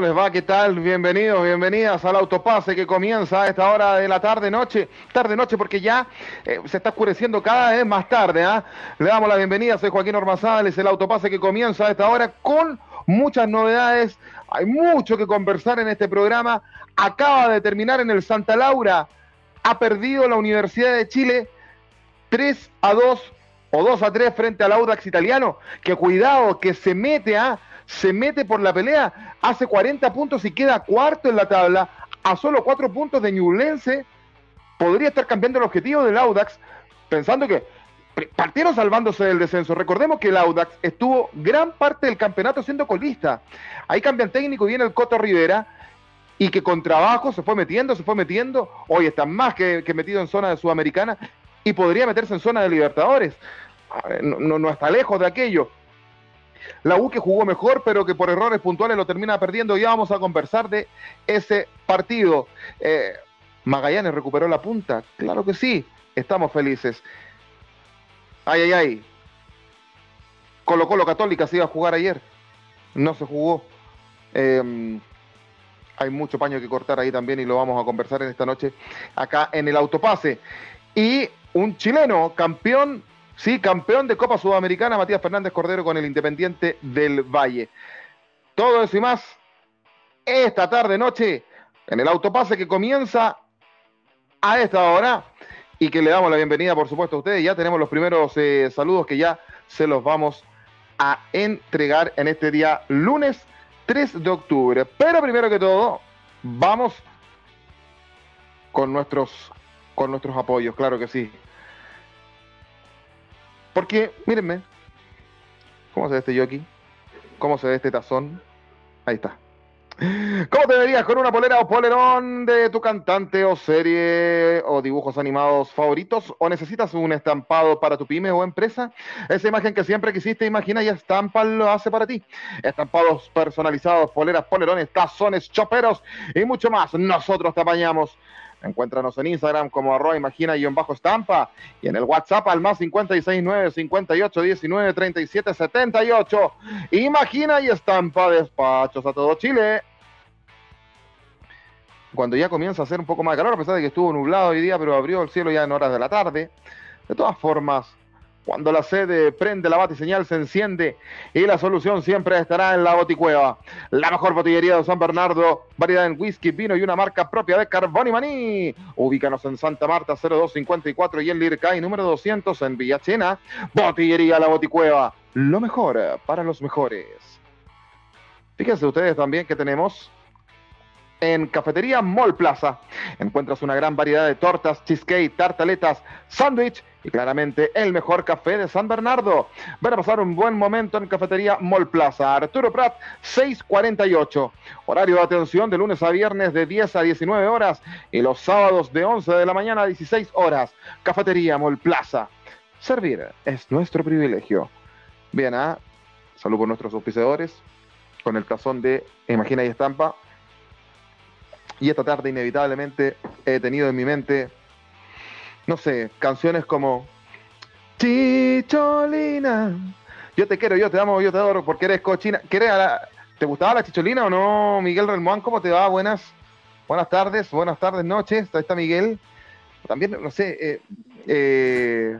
¿Cómo les va? ¿Qué tal? Bienvenidos, bienvenidas al autopase que comienza a esta hora de la tarde noche, tarde noche porque ya eh, se está oscureciendo cada vez más tarde. ¿ah? Le damos la bienvenida, soy Joaquín Ormazales, el autopase que comienza a esta hora con muchas novedades. Hay mucho que conversar en este programa. Acaba de terminar en el Santa Laura. Ha perdido la Universidad de Chile 3 a 2 o 2 a 3 frente al Audax italiano. Que cuidado, que se mete a se mete por la pelea, hace 40 puntos y queda cuarto en la tabla, a solo 4 puntos de Ñublense, podría estar cambiando el objetivo del Audax, pensando que partieron salvándose del descenso. Recordemos que el Audax estuvo gran parte del campeonato siendo colista. Ahí cambia el técnico viene el Coto Rivera, y que con trabajo se fue metiendo, se fue metiendo, hoy está más que, metido en zona de Sudamericana, y podría meterse en zona de Libertadores. no, no está lejos de aquello la U que jugó mejor, pero que por errores puntuales lo termina perdiendo. Ya vamos a conversar de ese partido. Eh, Magallanes recuperó la punta, claro que sí, estamos felices. Ay, ay, ay. Colo Colo Católica se iba a jugar ayer, no se jugó. Em, hay mucho paño que cortar ahí también y lo vamos a conversar en esta noche acá en el autopase. Y un chileno, campeón Sí, campeón de Copa Sudamericana, Matías Fernández Cordero con el Independiente del Valle. Todo eso y más esta tarde, noche, en el autopase que comienza a esta hora y que le damos la bienvenida, por supuesto, a ustedes. Ya tenemos los primeros eh, saludos que ya se los vamos a entregar en este día lunes 3 de octubre. Pero primero que todo, vamos con nuestros, con nuestros apoyos, claro que sí. Porque, mírenme, ¿cómo se ve este jockey? ¿Cómo se ve este tazón? Ahí está. ¿Cómo te verías con una polera o polerón de tu cantante o serie o dibujos animados favoritos? ¿O necesitas un estampado para tu pyme o empresa? Esa imagen que siempre quisiste, imagina y estampa lo hace para ti. Estampados personalizados, poleras, polerones, tazones, choperos y mucho más. Nosotros te apañamos. Encuéntranos en Instagram como arroba imagina y en bajo estampa y en el WhatsApp al más 569 58 19 37 78. Imagina y estampa despachos a todo Chile. Cuando ya comienza a hacer un poco más de calor, a pesar de que estuvo nublado hoy día, pero abrió el cielo ya en horas de la tarde. De todas formas, cuando la sede prende la batiseñal se enciende y la solución siempre estará en la boticueva. La mejor botillería de San Bernardo, variedad en whisky, vino y una marca propia de Carbón y. Ubícanos en Santa Marta 0254 y en Lircay número 200 en Villachena. Botillería La Boticueva, lo mejor para los mejores. Fíjense ustedes también que tenemos en Cafetería Mall Plaza. Encuentras una gran variedad de tortas, cheesecake, tartaletas, sándwich y claramente el mejor café de San Bernardo. Ven a pasar un buen momento en Cafetería Mall Plaza. Arturo Prat, 648. Horario de atención de lunes a viernes de 10 a 19 horas y los sábados de 11 de la mañana a 16 horas. Cafetería Mall Plaza. Servir es nuestro privilegio. Bien, ¿ah? salud por nuestros auspiciadores con el tazón de Imagina y Estampa. Y esta tarde inevitablemente he tenido en mi mente no sé, canciones como Chicholina. Yo te quiero, yo te amo, yo te adoro porque eres cochina. ¿Te gustaba la chicholina o no, Miguel Relmuán? ¿Cómo te va? Buenas, buenas tardes, buenas tardes, noches. Ahí está Miguel. También, no sé, eh,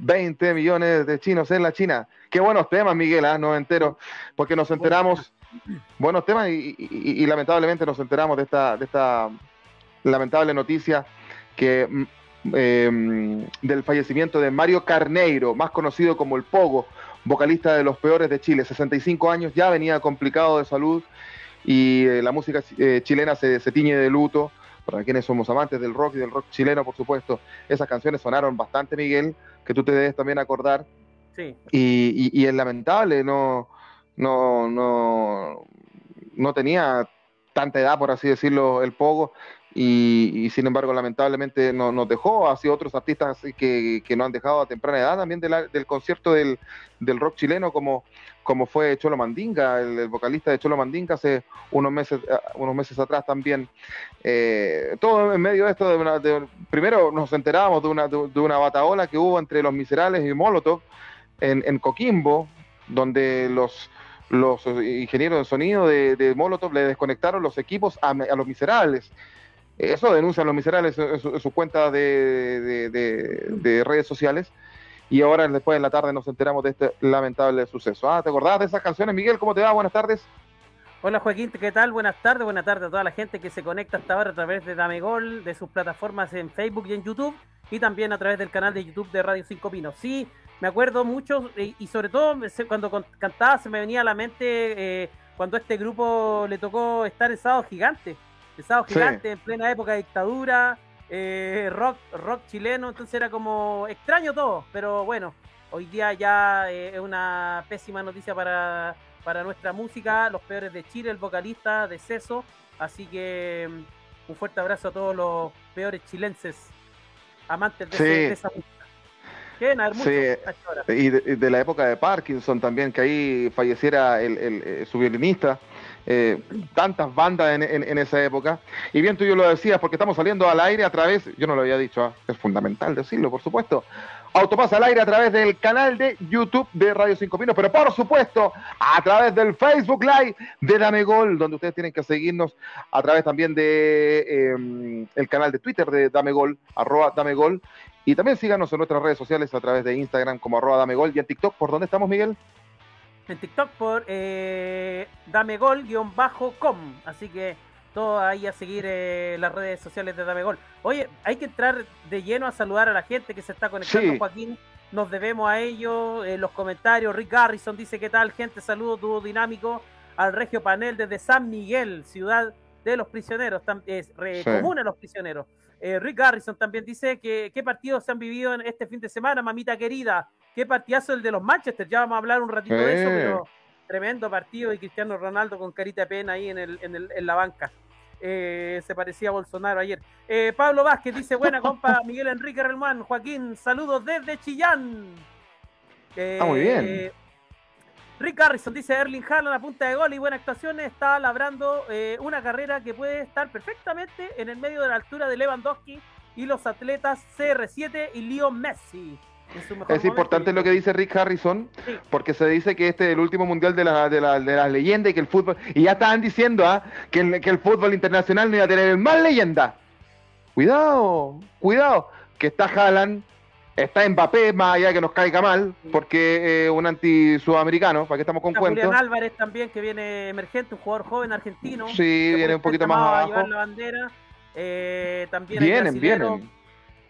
20 eh, millones de chinos en la China. Qué buenos temas, Miguel, ¿ah? no entero, porque nos enteramos, buenos temas y, lamentablemente nos enteramos de esta, de esta lamentable noticia que mm, Em, del fallecimiento de Mario Carneiro, más conocido como el Pogo, vocalista de Los Peores de Chile, 65 años, ya venía complicado de salud y eh, la música eh, chilena se, tiñe de luto. Para quienes somos amantes del rock y del rock chileno, por supuesto, esas canciones sonaron bastante, Miguel, que tú te debes también acordar. Sí. Y, es lamentable, no, no, no, no tenía tanta edad, por así decirlo, el Pogo, y, sin embargo lamentablemente no, nos dejó, así otros artistas que, que nos han dejado a temprana edad también del concierto del, rock chileno como, como fue Cholo Mandinga, el, vocalista de Cholo Mandinga hace unos meses, eh, unos meses atrás también. Eh, todo en medio de esto, de, primero nos enterábamos de una, de, una bataola que hubo entre los miserables y Molotov en, en Coquimbo, donde los los ingenieros de sonido de, Molotov le desconectaron los equipos a, los miserables. Eso denuncian los miserables en su, cuenta de, de, redes sociales. Y ahora, después de la tarde, nos enteramos de este lamentable suceso. Ah, ¿te acordás de esas canciones, Miguel? ¿Cómo te va? Buenas tardes. Hola Joaquín, ¿qué tal? Buenas tardes, buenas tardes a toda la gente que se conecta hasta ahora a través de Dame Gol, de sus plataformas en Facebook y en YouTube, y también a través del canal de YouTube de Radio Cinco Pinos. Sí, me acuerdo mucho, y sobre todo cuando cantaba se me venía a la mente eh, cuando este grupo le tocó estar en Sábado Gigante, en Sábado Gigante, en plena época de dictadura, eh, rock, rock chileno, entonces era como extraño todo, pero bueno, hoy día ya eh, es una pésima noticia para para nuestra música, los peores de Chile, el vocalista de Ceso. Así que mm, un fuerte abrazo a todos los peores chilenses amantes de, esa música. Sí. Y de, la época de Parkinson también, que ahí falleciera el, eh, su violinista. Eh, tantas bandas en, esa época. Y bien tú yo lo decías, porque estamos saliendo al aire a través, yo no lo había dicho, ah, es fundamental decirlo, por supuesto, Autopasa al aire a través del canal de YouTube de Radio Cinco Pinos, pero por supuesto a través del Facebook Live de Dame Gol, donde ustedes tienen que seguirnos a través también de em, el canal de Twitter de Dame Gol, arroba Dame Gol, y también síganos en nuestras redes sociales a través de Instagram como arroba Dame Gol y en TikTok, ¿por dónde estamos, Miguel? En TikTok por eh, damegol-com, así que todo ahí a seguir eh, las redes sociales de Dame Gol. Oye, hay que entrar de lleno a saludar a la gente que se está conectando, Joaquín. Nos debemos a ellos, en los comentarios. Rick Garrison dice: ¿Qué tal, gente? Saludos, dúo dinámico al Regio Panel desde San Miguel, ciudad de los prisioneros, es común a los prisioneros. Eh, Rick Garrison también dice que qué partidos se han vivido en este fin de semana, mamita querida. Qué partidazo el de los Manchester. Ya vamos a hablar un ratito de eso, pero tremendo partido y Cristiano Ronaldo con carita de pena ahí en, el, en, el, en la banca. Eh, se parecía a Bolsonaro ayer. Eh, Pablo Vázquez dice, buena compa, Miguel Enrique Relmuán, Joaquín, saludos desde Chillán. ah, muy bien. Eh, Rick Harrison dice, Erling Haaland a punta de gol y buena actuación, está labrando una carrera que puede estar perfectamente en el medio de la altura de Lewandowski y los atletas CR7 y Leo Messi. Es importante lo que dice Rick Harrison, porque se dice que este es el último mundial de la, de la, de las leyendas y que el fútbol. Y ya estaban diciendo ¿ah? que, el, que el fútbol internacional no iba a tener más leyenda. Cuidado, cuidado, que está Haaland, está Mbappé, más allá que nos caiga mal, porque es un anti-sudamericano, para que estamos con cuentos. Julián Álvarez también, que viene emergente, un jugador joven argentino. Sí, viene un poquito más abajo. la bandera. Eh, también vienen, vienen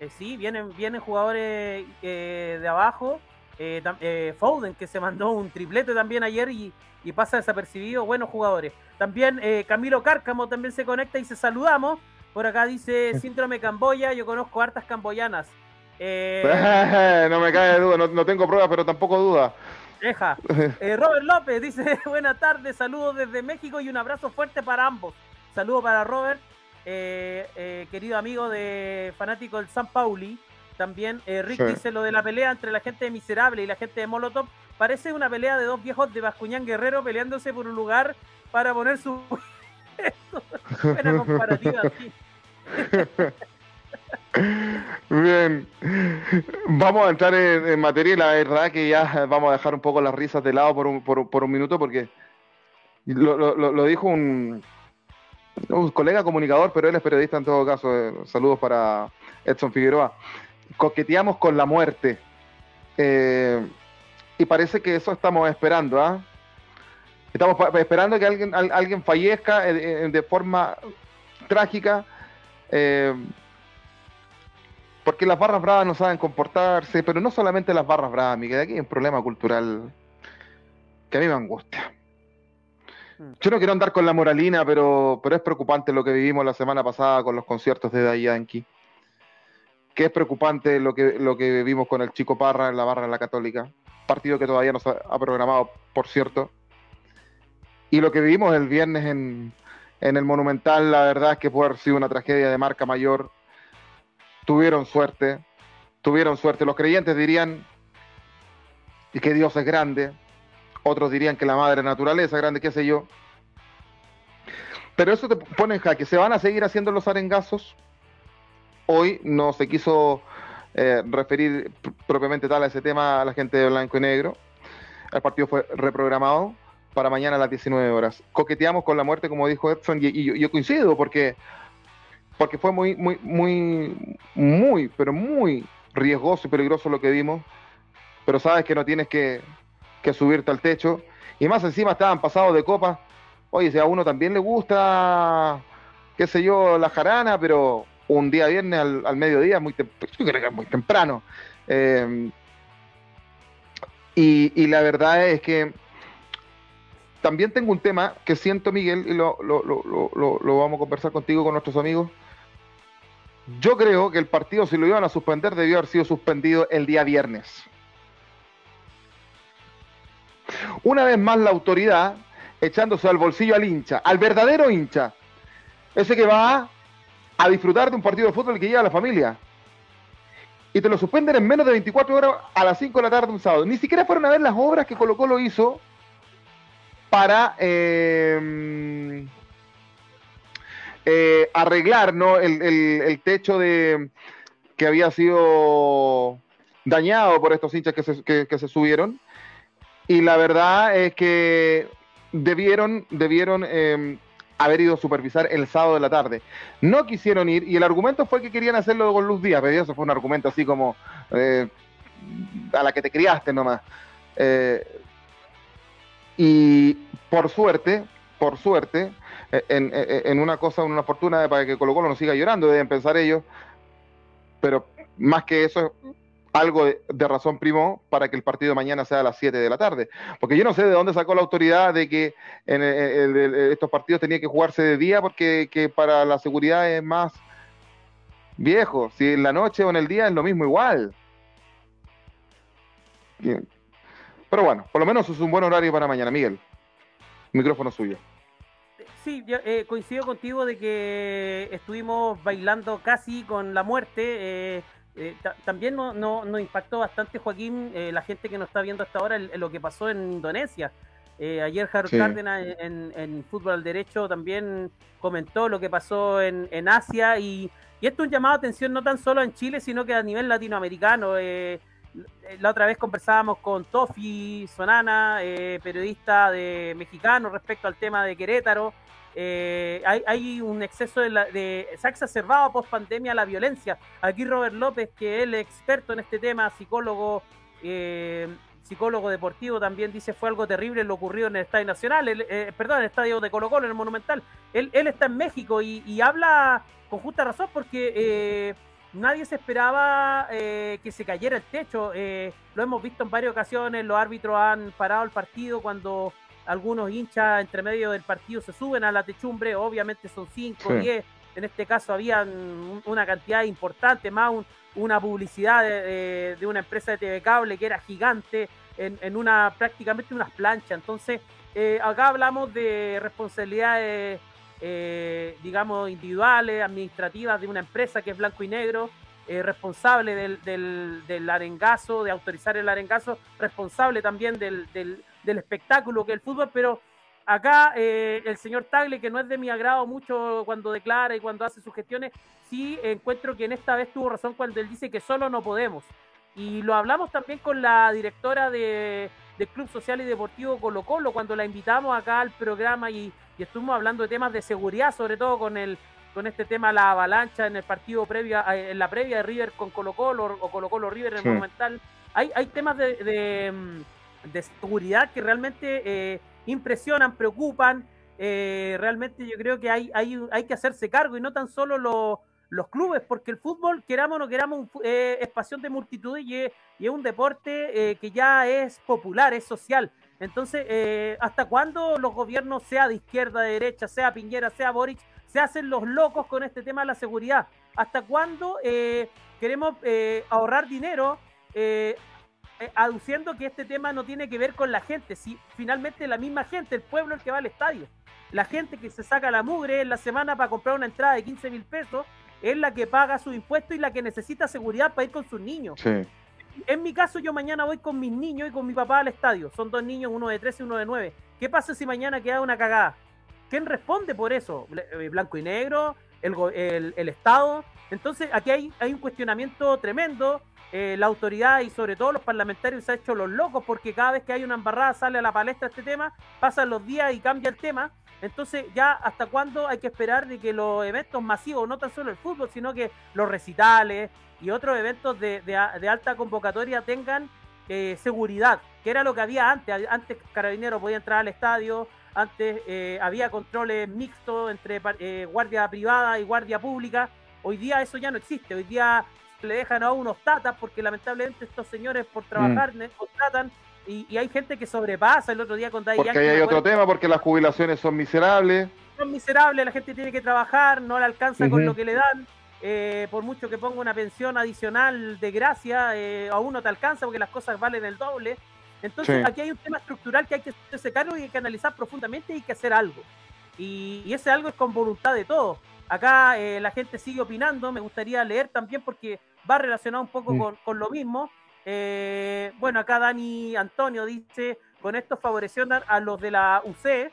eh, sí, vienen, vienen jugadores eh, de abajo. Eh, Foden, que se mandó un triplete también ayer y, pasa desapercibido. Buenos jugadores. También Camilo Cárcamo también se conecta y se saludamos. Por acá dice síndrome Camboya. Yo conozco hartas camboyanas. no me cae de duda, no, tengo pruebas, pero tampoco duda. Deja. Robert López dice: Buenas tardes, saludos desde México y un abrazo fuerte para ambos. Saludos para Robert eh, eh, querido amigo de fanático del San Pauli, también eh, Rick dice lo de la pelea entre la gente de Miserable y la gente de Molotov. Parece una pelea de dos viejos de Bascuñán Guerrero peleándose por un lugar para poner su. Buena comparativa, Bien, vamos a entrar en, materia la verdad que ya vamos a dejar un poco las risas de lado por un, por, un minuto porque lo dijo un, un colega comunicador, pero él es periodista en todo caso. Eh, saludos para Edson Figueroa. Coqueteamos con la muerte. Eh, y parece que eso estamos esperando. ¿ah? Estamos esperando que alguien, alguien fallezca eh, de forma trágica. porque las barras bravas no saben comportarse, pero no solamente las barras bravas, Miguel, aquí hay un problema cultural que a mí me angustia. Yo no quiero andar con la moralina, pero, pero es preocupante lo que vivimos la semana pasada con los conciertos de Day Yankee. Que es preocupante lo que, lo que vivimos con el Chico Parra en la barra de la Católica. Partido que todavía no se ha programado, por cierto. Y lo que vivimos el viernes en, en el Monumental, la verdad es que puede haber sido una tragedia de marca mayor. Tuvieron suerte, tuvieron suerte. Los creyentes dirían que Dios es grande, otros dirían que la madre naturaleza, grande, qué sé yo. Pero eso te pone en jaque. ¿Se van a seguir haciendo los arengazos? Hoy no se quiso eh, referir propiamente tal a ese tema a la gente de blanco y negro. El partido fue reprogramado. para mañana a las 19 horas. Coqueteamos con la muerte, como dijo Edson, y, yo, coincido porque, porque fue muy, muy, muy, muy, pero muy riesgoso y peligroso lo que vimos. Pero sabes que no tienes que, que subirte al techo. Y más encima estaban pasados de copa. Oye, si a uno también le gusta, qué sé yo, la jarana, pero un día viernes al, mediodía, muy, muy temprano. Eh, y, la verdad es que también tengo un tema que siento, Miguel, y lo, vamos a conversar contigo, con nuestros amigos. Yo creo que el partido, si lo iban a suspender, debió haber sido suspendido el día viernes. Una vez más la autoridad echándose al bolsillo al hincha, al verdadero hincha, ese que va a disfrutar de un partido de fútbol que lleva a la familia y te lo suspenden en menos de 24 horas a las 5 de la tarde un sábado. Ni siquiera fueron a ver las obras que Colo Colo hizo para em, eh, arreglar ¿no? el, techo de que había sido dañado por estos hinchas que se, que se subieron. Y la verdad es que debieron, debieron em, haber ido a supervisar el sábado de la tarde. No quisieron ir y el argumento fue que querían hacerlo con Luz Díaz, pero eso fue un argumento así como eh, a la que te criaste nomás. Eh, y por suerte, por suerte, eh, en, una cosa, una fortuna para que Colo Colo no siga llorando, deben pensar ellos, pero más que eso, algo de, razón primo para que el partido de mañana sea a las 7 de la tarde. Porque yo no sé de dónde sacó la autoridad de que estos partidos tenían que jugarse de día porque que para la seguridad es más viejo. Si en la noche o en el día es lo mismo igual. Pero bueno, por lo menos es un buen horario para mañana, Miguel. Micrófono suyo. Sí, eh, coincido contigo de que estuvimos bailando casi con la muerte. Eh, eh, también nos no, impactó bastante, Joaquín, eh, la gente que nos está viendo hasta ahora, lo que pasó en Indonesia. Eh, ayer Harold Cárdenas en, Fútbol al Derecho también comentó lo que pasó en, Asia y, esto es un llamado a atención no tan solo en Chile, sino que a nivel latinoamericano. la otra vez conversábamos con Tofi Sonana, periodista de mexicano, respecto al tema de Querétaro. Eh, hay, un exceso de, la, de se ha exacerbado post pandemia la violencia. Aquí Robert López, que él es experto en este tema, psicólogo, eh, psicólogo deportivo, también dice fue algo terrible lo ocurrido en el Estadio Nacional, eh, perdón, en el Estadio de Colo Colo, en el Monumental. Él, él está en México y, habla con justa razón porque nadie se esperaba que se cayera el techo. lo hemos visto en varias ocasiones, los árbitros han parado el partido cuando algunos hinchas entre medio del partido se suben a la techumbre, obviamente son 5, 10, en este caso había una cantidad importante, más una publicidad de, una empresa de TV cable que era gigante, en, una prácticamente unas planchas. Entonces, eh, acá hablamos de responsabilidades, eh, digamos, individuales, administrativas de una empresa que es blanco y negro, eh, responsable del, del, del, arengazo, de autorizar el arengazo, responsable también del, del del espectáculo que el fútbol, pero acá eh, el señor Tagle, que no es de mi agrado mucho cuando declara y cuando hace sus gestiones, sí encuentro que en esta vez tuvo razón cuando él dice que solo no podemos. Y lo hablamos también con la directora de, del Club Social y Deportivo Colo Colo, cuando la invitamos acá al programa y, estuvimos hablando de temas de seguridad, sobre todo con el con este tema la avalancha en el partido previa, eh, en la previa de River con Colo Colo o Colo Colo River en el Monumental. Hay, hay temas de mm, de seguridad que realmente eh, impresionan, preocupan. Eh, realmente yo creo que hay, hay, hay, que hacerse cargo y no tan solo los clubes, porque el fútbol, queramos o no queramos, eh, es pasión de multitud y es, un deporte que ya es popular, es social. Entonces, ¿hasta cuándo los gobiernos, sea de izquierda, de derecha, sea Piñera, sea Boric, se hacen los locos con este tema de la seguridad? ¿Hasta cuándo queremos ahorrar dinero eh, aduciendo que este tema no tiene que ver con la gente, si finalmente la misma gente, el pueblo el que va al estadio, la gente que se saca la mugre en la semana para comprar una entrada de 15 mil pesos, es la que paga su impuesto y la que necesita seguridad para ir con sus niños. En mi caso, yo mañana voy con mis niños y con mi papá al estadio. Son dos niños, uno de 13 y uno de 9. ¿Qué pasa si mañana queda una cagada? ¿Quién responde por eso? Eh, ¿Blanco y negro? ¿El, el, el Estado? Entonces, aquí hay, hay un cuestionamiento tremendo eh, la autoridad y sobre todo los parlamentarios se han hecho los locos porque cada vez que hay una embarrada sale a la palestra este tema, pasan los días y cambia el tema. Entonces ya hasta cuándo hay que esperar de que los eventos masivos, no tan solo el fútbol, sino que los recitales y otros eventos de, alta convocatoria tengan eh, seguridad, que era lo que había antes. Antes Carabinero podía entrar al estadio, antes eh, había controles mixtos entre guardia privada y guardia pública. Hoy día eso ya no existe. Hoy día le dejan a unos tatas porque lamentablemente estos señores por trabajar mm. contratan y, hay gente que sobrepasa el otro día con Daddy Porque hay otro tema, porque las jubilaciones son miserables. Son miserables, la gente tiene que trabajar, no le alcanza con lo que le dan. Eh, por mucho que ponga una pensión adicional de gracia, eh, aún no te alcanza porque las cosas valen el doble. Entonces aquí hay un tema estructural que hay que hacerse cargo y hay que analizar profundamente y hay que hacer algo. Y, y ese algo es con voluntad de todos. Acá eh, la gente sigue opinando, me gustaría leer también porque va relacionado un poco con, lo mismo. Eh, bueno, acá Dani Antonio dice, con esto favoreció a los de la UC.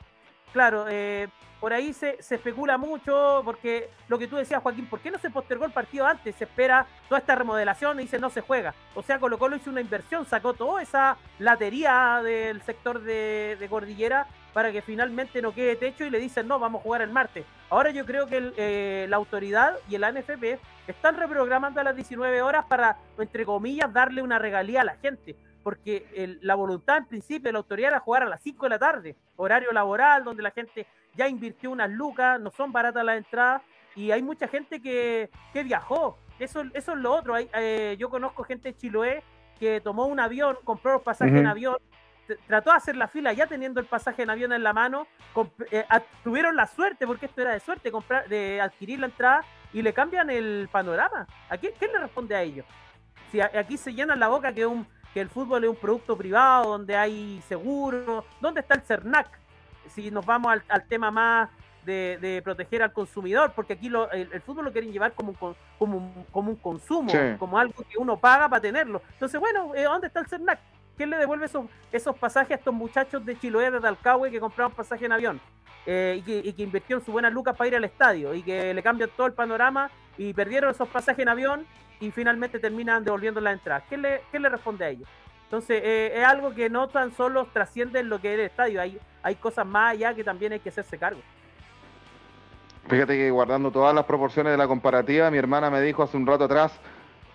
Claro, eh, por ahí se, se, especula mucho, porque lo que tú decías, Joaquín, ¿por qué no se postergó el partido antes? Se espera toda esta remodelación y dice no se juega. O sea, Colo Colo hizo una inversión, sacó toda esa latería del sector de, Cordillera para que finalmente no quede techo y le dicen no, vamos a jugar el martes. Ahora yo creo que eh, la autoridad y el ANFP están reprogramando a las 19 horas para, entre comillas, darle una regalía a la gente. Porque la voluntad en principio de la autoridad era jugar a las 5 de la tarde, horario laboral, donde la gente ya invirtió unas lucas, no son baratas las entradas, y hay mucha gente que, viajó. Eso, eso es lo otro. Hay, eh, yo conozco gente de Chiloé que tomó un avión, compró los pasajes en avión, trató de hacer la fila ya teniendo el pasaje en avión en la mano, eh, tuvieron la suerte, porque esto era de suerte, comprar, de adquirir la entrada y le cambian el panorama. ¿A quién, le responde a ellos? Si aquí se llenan la boca que, un, que el fútbol es un producto privado, donde hay seguro, ¿dónde está el CERNAC? Si nos vamos al, tema más de, proteger al consumidor, porque aquí el, fútbol lo quieren llevar como un, como como un consumo, como algo que uno paga para tenerlo. Entonces, bueno, eh, ¿dónde está el CERNAC? ¿quién le devuelve esos, esos pasajes a estos muchachos de Chiloé, de Talcahui, que compraron pasaje en avión? Eh, y, que, y, que, invirtió en su buenas lucas para ir al estadio y que le cambian todo el panorama y perdieron esos pasajes en avión y finalmente terminan devolviendo la entrada. ¿Qué le, qué le responde a ellos? Entonces, eh, es algo que no tan solo trasciende en lo que es el estadio, hay, hay cosas más allá que también hay que hacerse cargo. Fíjate que guardando todas las proporciones de la comparativa, mi hermana me dijo hace un rato atrás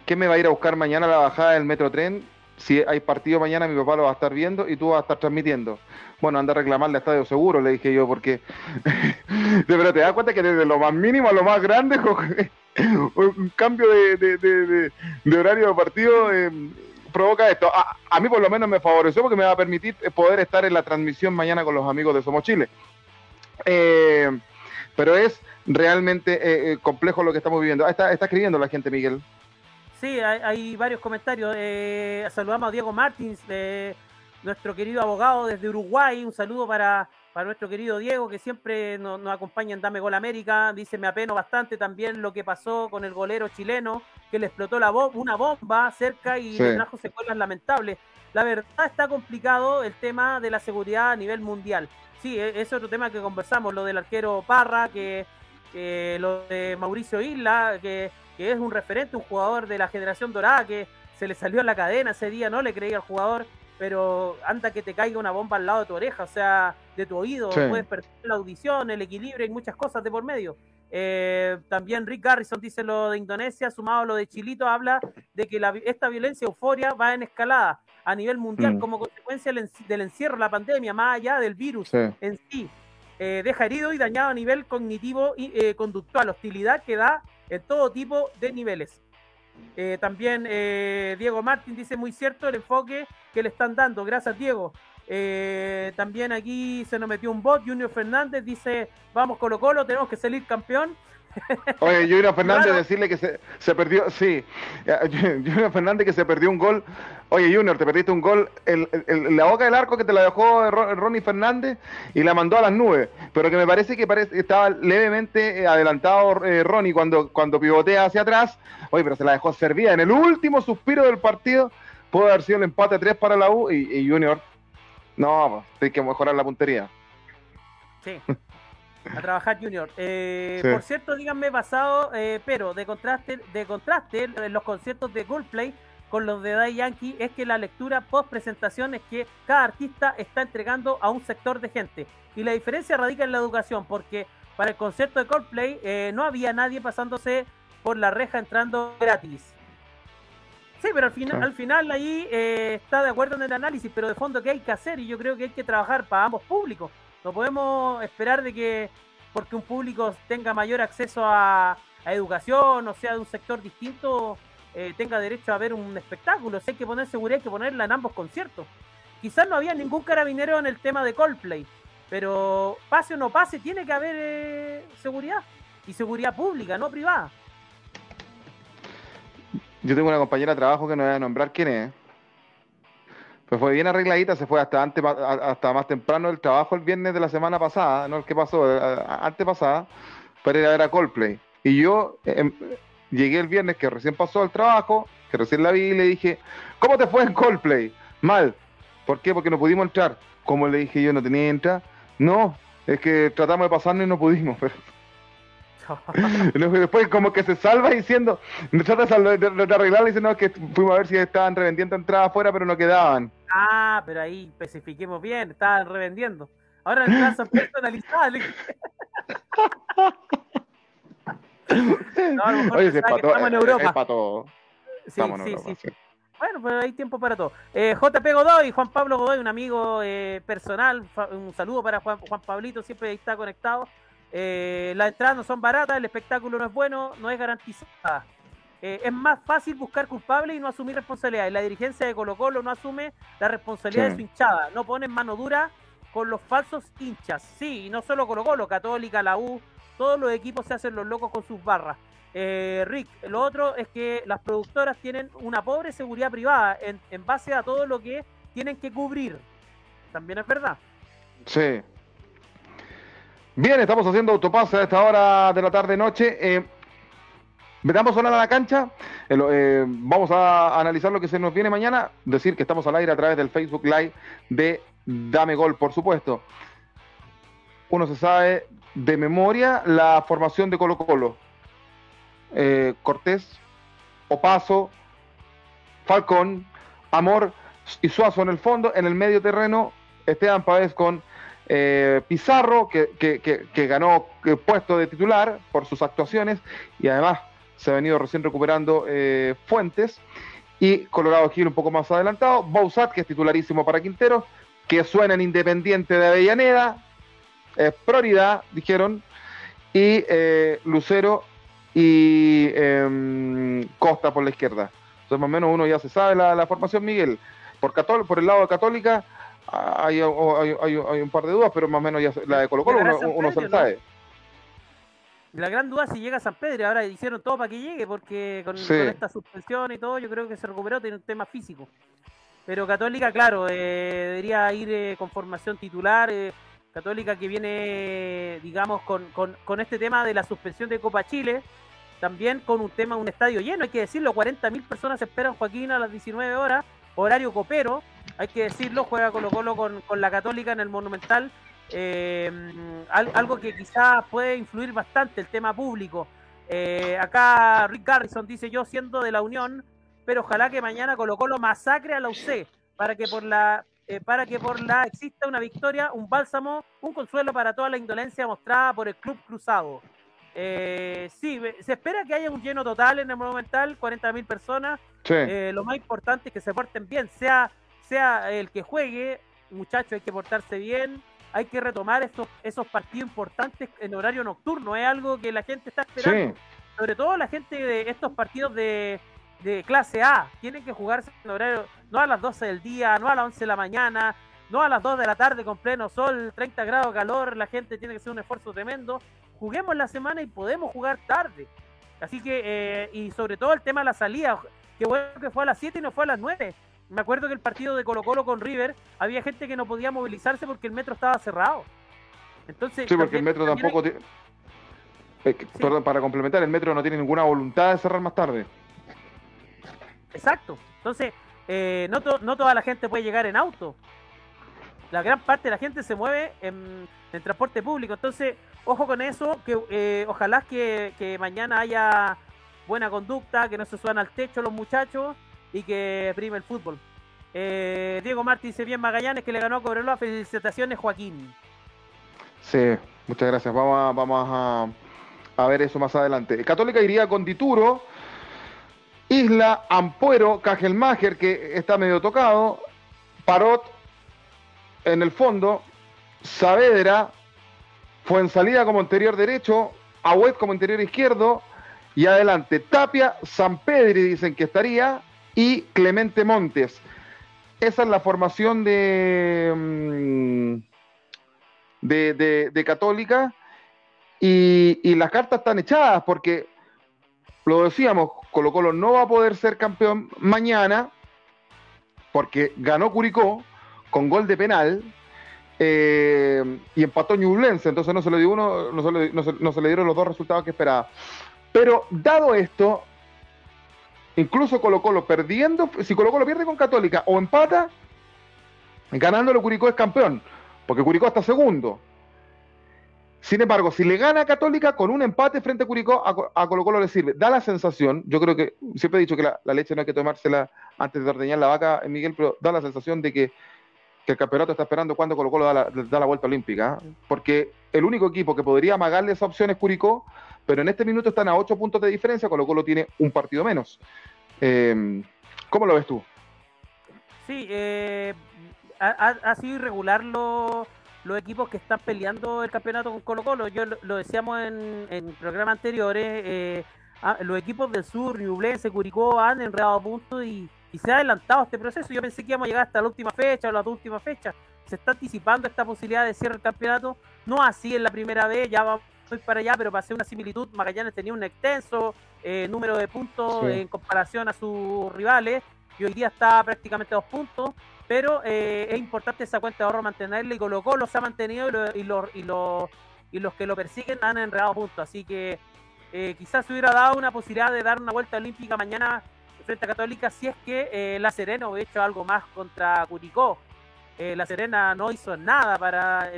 que me va a ir a buscar mañana la bajada del metro tren si hay partido mañana, mi papá lo va a estar viendo y tú vas a estar transmitiendo. Bueno, anda a reclamarle a Estadio Seguro, le dije yo, porque. Pero te das cuenta que desde lo más mínimo a lo más grande, un cambio de, horario de partido eh, provoca esto. A, mí, por lo menos, me favoreció porque me va a permitir poder estar en la transmisión mañana con los amigos de Somos Chile. Eh, pero es realmente eh, complejo lo que estamos viviendo. está, está escribiendo la gente, Miguel. Sí, hay, varios comentarios. Eh, saludamos a Diego Martins, nuestro querido abogado desde Uruguay. Un saludo para, para nuestro querido Diego, que siempre nos, acompaña en Dame Gol América. Dice, me apeno bastante también lo que pasó con el golero chileno, que le explotó la una bomba cerca y le trajo secuelas lamentables. La verdad está complicado el tema de la seguridad a nivel mundial. Sí, e, es otro tema que conversamos, lo del arquero Parra, que, que lo de Mauricio Isla, que que es un referente, un jugador de la generación dorada que se le salió a la cadena ese día, no le creía al jugador, pero anda que te caiga una bomba al lado de tu oreja, o sea, de tu oído, puedes perder la audición, el equilibrio y muchas cosas de por medio. Eh, también Rick Garrison dice lo de Indonesia, sumado a lo de Chilito, habla de que esta violencia euforia va en escalada a nivel mundial mm. como consecuencia del, encierro, la pandemia, más allá del virus en sí. Eh, deja herido y dañado a nivel cognitivo y eh, conductual, hostilidad que da en todo tipo de niveles. Eh, también Diego Martín dice muy cierto el enfoque que le están dando. Gracias, Diego. también aquí se nos metió un bot. Junior Fernández dice: Vamos, Colo Colo, tenemos que salir campeón. Oye, Junior Fernández decirle que se, se, perdió, sí, Junior Fernández que se perdió un gol. Oye, Junior, te perdiste un gol en la boca del arco que te la dejó Ronnie Fernández y la mandó a las nubes. Pero que me parece que estaba levemente eh, adelantado eh, Ronnie cuando, cuando pivotea hacia atrás. Oye, pero se la dejó servida. En el último suspiro del partido pudo haber sido el empate 3 para la U y, Junior. No, pues, hay que mejorar la puntería. Sí. A trabajar Junior. Eh, por cierto, díganme basado, eh, pero de contraste, de contraste, los conciertos de Coldplay con los de Dai Yankee es que la lectura post presentación es que cada artista está entregando a un sector de gente. Y la diferencia radica en la educación, porque para el concierto de Coldplay eh, no había nadie pasándose por la reja entrando gratis. Sí, pero al final, al final ahí eh, está de acuerdo en el análisis, pero de fondo, ¿qué hay que hacer? Y yo creo que hay que trabajar para ambos públicos. No podemos esperar de que porque un público tenga mayor acceso a, educación, o sea, de un sector distinto, eh, tenga derecho a ver un espectáculo. Si hay que poner seguridad, hay que ponerla en ambos conciertos. Quizás no había ningún carabinero en el tema de Coldplay, pero pase o no pase, tiene que haber eh, seguridad. Y seguridad pública, no privada. Yo tengo una compañera de trabajo que no voy a nombrar quién es. Pues fue bien arregladita, se fue hasta antes, hasta más temprano del trabajo el viernes de la semana pasada, no el que pasó, eh, antes pasada, para ir a ver a Coldplay. Y yo em, llegué el viernes que recién pasó al trabajo, que recién la vi y le dije, ¿cómo te fue en Coldplay? Mal. ¿Por qué? Porque no pudimos entrar. Como le dije yo, no tenía que entrar. No, es que tratamos de pasarnos y no pudimos, pero... Después como que se salva diciendo, trata de, de, de arreglarla diciendo que fuimos a ver si estaban revendiendo entradas afuera, pero no quedaban. Ah, pero ahí especifiquemos bien, estaban revendiendo. Ahora el son personalizadas. Oye, se empató, estamos en Europa. Empató. Sí, sí, sí, sí, Bueno, pues hay tiempo para todo. Eh, JP Godoy, Juan Pablo Godoy, un amigo eh, personal. Un saludo para Juan, Juan Pablito, siempre está conectado. Eh, las entradas no son baratas, el espectáculo no es bueno, no es garantizada. Eh, es más fácil buscar culpables y no asumir responsabilidades. La dirigencia de Colo Colo no asume la responsabilidad de su hinchada, no pone mano dura con los falsos hinchas. Sí, y no solo Colo Colo, Católica, la U, todos los equipos se hacen los locos con sus barras. Eh, Rick, lo otro es que las productoras tienen una pobre seguridad privada en, en base a todo lo que tienen que cubrir. También es verdad. Sí. Bien, estamos haciendo autopase a esta hora de la tarde-noche. Eh, Metamos a la cancha, eh, eh, vamos a analizar lo que se nos viene mañana, decir que estamos al aire a través del Facebook Live de Dame Gol, por supuesto. Uno se sabe de memoria la formación de Colo Colo. Eh, Cortés, Opaso, Falcón, Amor y Suazo en el fondo, en el medio terreno, Esteban Páez con eh, Pizarro, que, que, ganó eh, puesto de titular por sus actuaciones y además se ha venido recién recuperando Fuentes y Colorado Gil un poco más adelantado, Bausat, que es titularísimo para Quintero, que suena en Independiente de Avellaneda, es prioridad, dijeron, y eh, Lucero y em, Costa por la izquierda. Entonces, más o menos uno ya se sabe la, formación, Miguel. Por, por el lado de Católica hay, un par de dudas, pero más o menos ya la de Colo Colo uno, se la sabe. La gran duda es si llega a San Pedro. Ahora hicieron todo para que llegue, porque con, esta suspensión y todo, yo creo que se recuperó, tiene un tema físico. Pero Católica, claro, eh, debería ir eh, con formación titular. Católica que viene, digamos, con, con, este tema de la suspensión de Copa Chile, también con un tema, un estadio lleno, hay que decirlo, 40.000 personas esperan Joaquín a las 19 horas, horario copero, hay que decirlo, juega Colo Colo con, la Católica en el Monumental, eh, algo que quizás puede influir bastante, el tema público. Eh, acá Rick Garrison dice yo siendo de la Unión, pero ojalá que mañana Colo Colo masacre a la UC para que por la eh, para que por la exista una victoria, un bálsamo, un consuelo para toda la indolencia mostrada por el club cruzado. Eh, sí, se espera que haya un lleno total en el Monumental, 40.000 personas. Eh, lo más importante es que se porten bien, sea, sea el que juegue, muchachos, hay que portarse bien, hay que retomar esos, esos partidos importantes en horario nocturno, es algo que la gente está esperando. Sobre todo la gente de estos partidos de, de clase A tienen que jugarse en horario no a las 12 del día, no a las 11 de la mañana, no a las 2 de la tarde con pleno sol, 30 grados de calor, la gente tiene que hacer un esfuerzo tremendo. Juguemos la semana y podemos jugar tarde. Así que, eh, y sobre todo el tema de la salida, que bueno que fue a las 7 y no fue a las 9. Me acuerdo que el partido de Colo Colo con River, había gente que no podía movilizarse porque el metro estaba cerrado. Entonces, sí, porque el metro tampoco... tiene Perdón, para complementar, el metro no tiene ninguna voluntad de cerrar más tarde. Exacto. Entonces, eh, no, no toda la gente puede llegar en auto. La gran parte de la gente se mueve en, transporte público. Entonces, ojo con eso, que eh, ojalá que, mañana haya buena conducta, que no se suban al techo los muchachos y que prime el fútbol. Eh, Diego Martí dice bien Magallanes que le ganó a Cobreloa. Felicitaciones, Joaquín. Sí, muchas gracias. Vamos a, vamos a, ver eso más adelante. Católica iría con Dituro, Isla, Ampuero, Cajelmacher, que está medio tocado, Parot en el fondo, Saavedra, salida como interior derecho, Agüet como interior izquierdo, y adelante Tapia, San Pedri dicen que estaría, y Clemente Montes. Esa es la formación de, mm, de, Católica, y, y las cartas están echadas, porque lo decíamos, Colo Colo no va a poder ser campeón mañana, porque ganó Curicó con gol de penal, eh, y empató Ñublense, entonces no se le dio uno, no se le, no dieron los dos resultados que esperaba. Pero dado esto, incluso Colo Colo perdiendo, si Colo Colo pierde con Católica o empata, ganándolo Curicó es campeón, porque Curicó está segundo. Sin embargo, si le gana a Católica con un empate frente a Curicó, a, Colo Colo le sirve. Da la sensación, yo creo que siempre he dicho que la, la leche no hay que tomársela antes de ordeñar la vaca, Miguel, pero da la sensación de que que el campeonato está esperando cuando Colo Colo da la, vuelta olímpica, ¿eh? porque el único equipo que podría amagarle esa opción es Curicó, pero en este minuto están a ocho puntos de diferencia, Colo Colo tiene un partido menos. Eh, ¿Cómo lo ves tú? Sí, eh, ha, sido irregular los equipos que están peleando el campeonato con Colo Colo. Yo lo, decíamos en, en, programas anteriores, ah, los equipos del sur, Ñublense, Curicó, han enredado puntos y y se ha adelantado este proceso. Yo pensé que íbamos a llegar hasta la última fecha o la última fecha. Se está anticipando esta posibilidad de cierre del campeonato. No así en la primera vez, ya vamos para allá, pero para hacer una similitud, Magallanes tenía un extenso eh, número de puntos en comparación a sus rivales y hoy día está prácticamente a dos puntos. Pero eh, es importante esa cuenta de ahorro mantenerla y Colo Colo se ha mantenido y, los, y, los, y los que lo persiguen han enredado puntos. Así que eh, quizás se hubiera dado una posibilidad de dar una vuelta olímpica mañana frente a Católica si es que eh, La Serena hubiera hecho algo más contra Curicó. Eh, la Serena no hizo nada para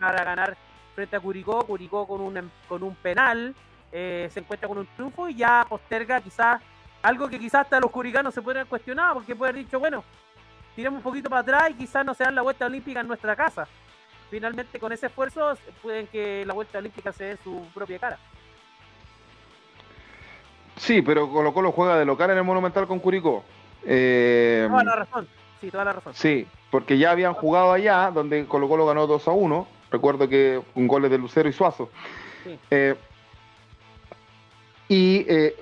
para ganar frente a Curicó. Curicó con un, con un penal eh, se encuentra con un triunfo y ya posterga quizás algo que quizás hasta los curicanos se pueden cuestionar porque puede haber dicho, bueno, tiremos un poquito para atrás y quizás no se dan la vuelta olímpica en nuestra casa. Finalmente con ese esfuerzo pueden que la vuelta olímpica se dé en su propia cara. Sí, pero Colo Colo juega de local en el Monumental con Curicó. Eh, toda la razón, sí, toda la razón. Sí, porque ya habían jugado allá, donde Colo Colo ganó 2 a 1. Recuerdo que un gol de Lucero y Suazo. Eh, y eh,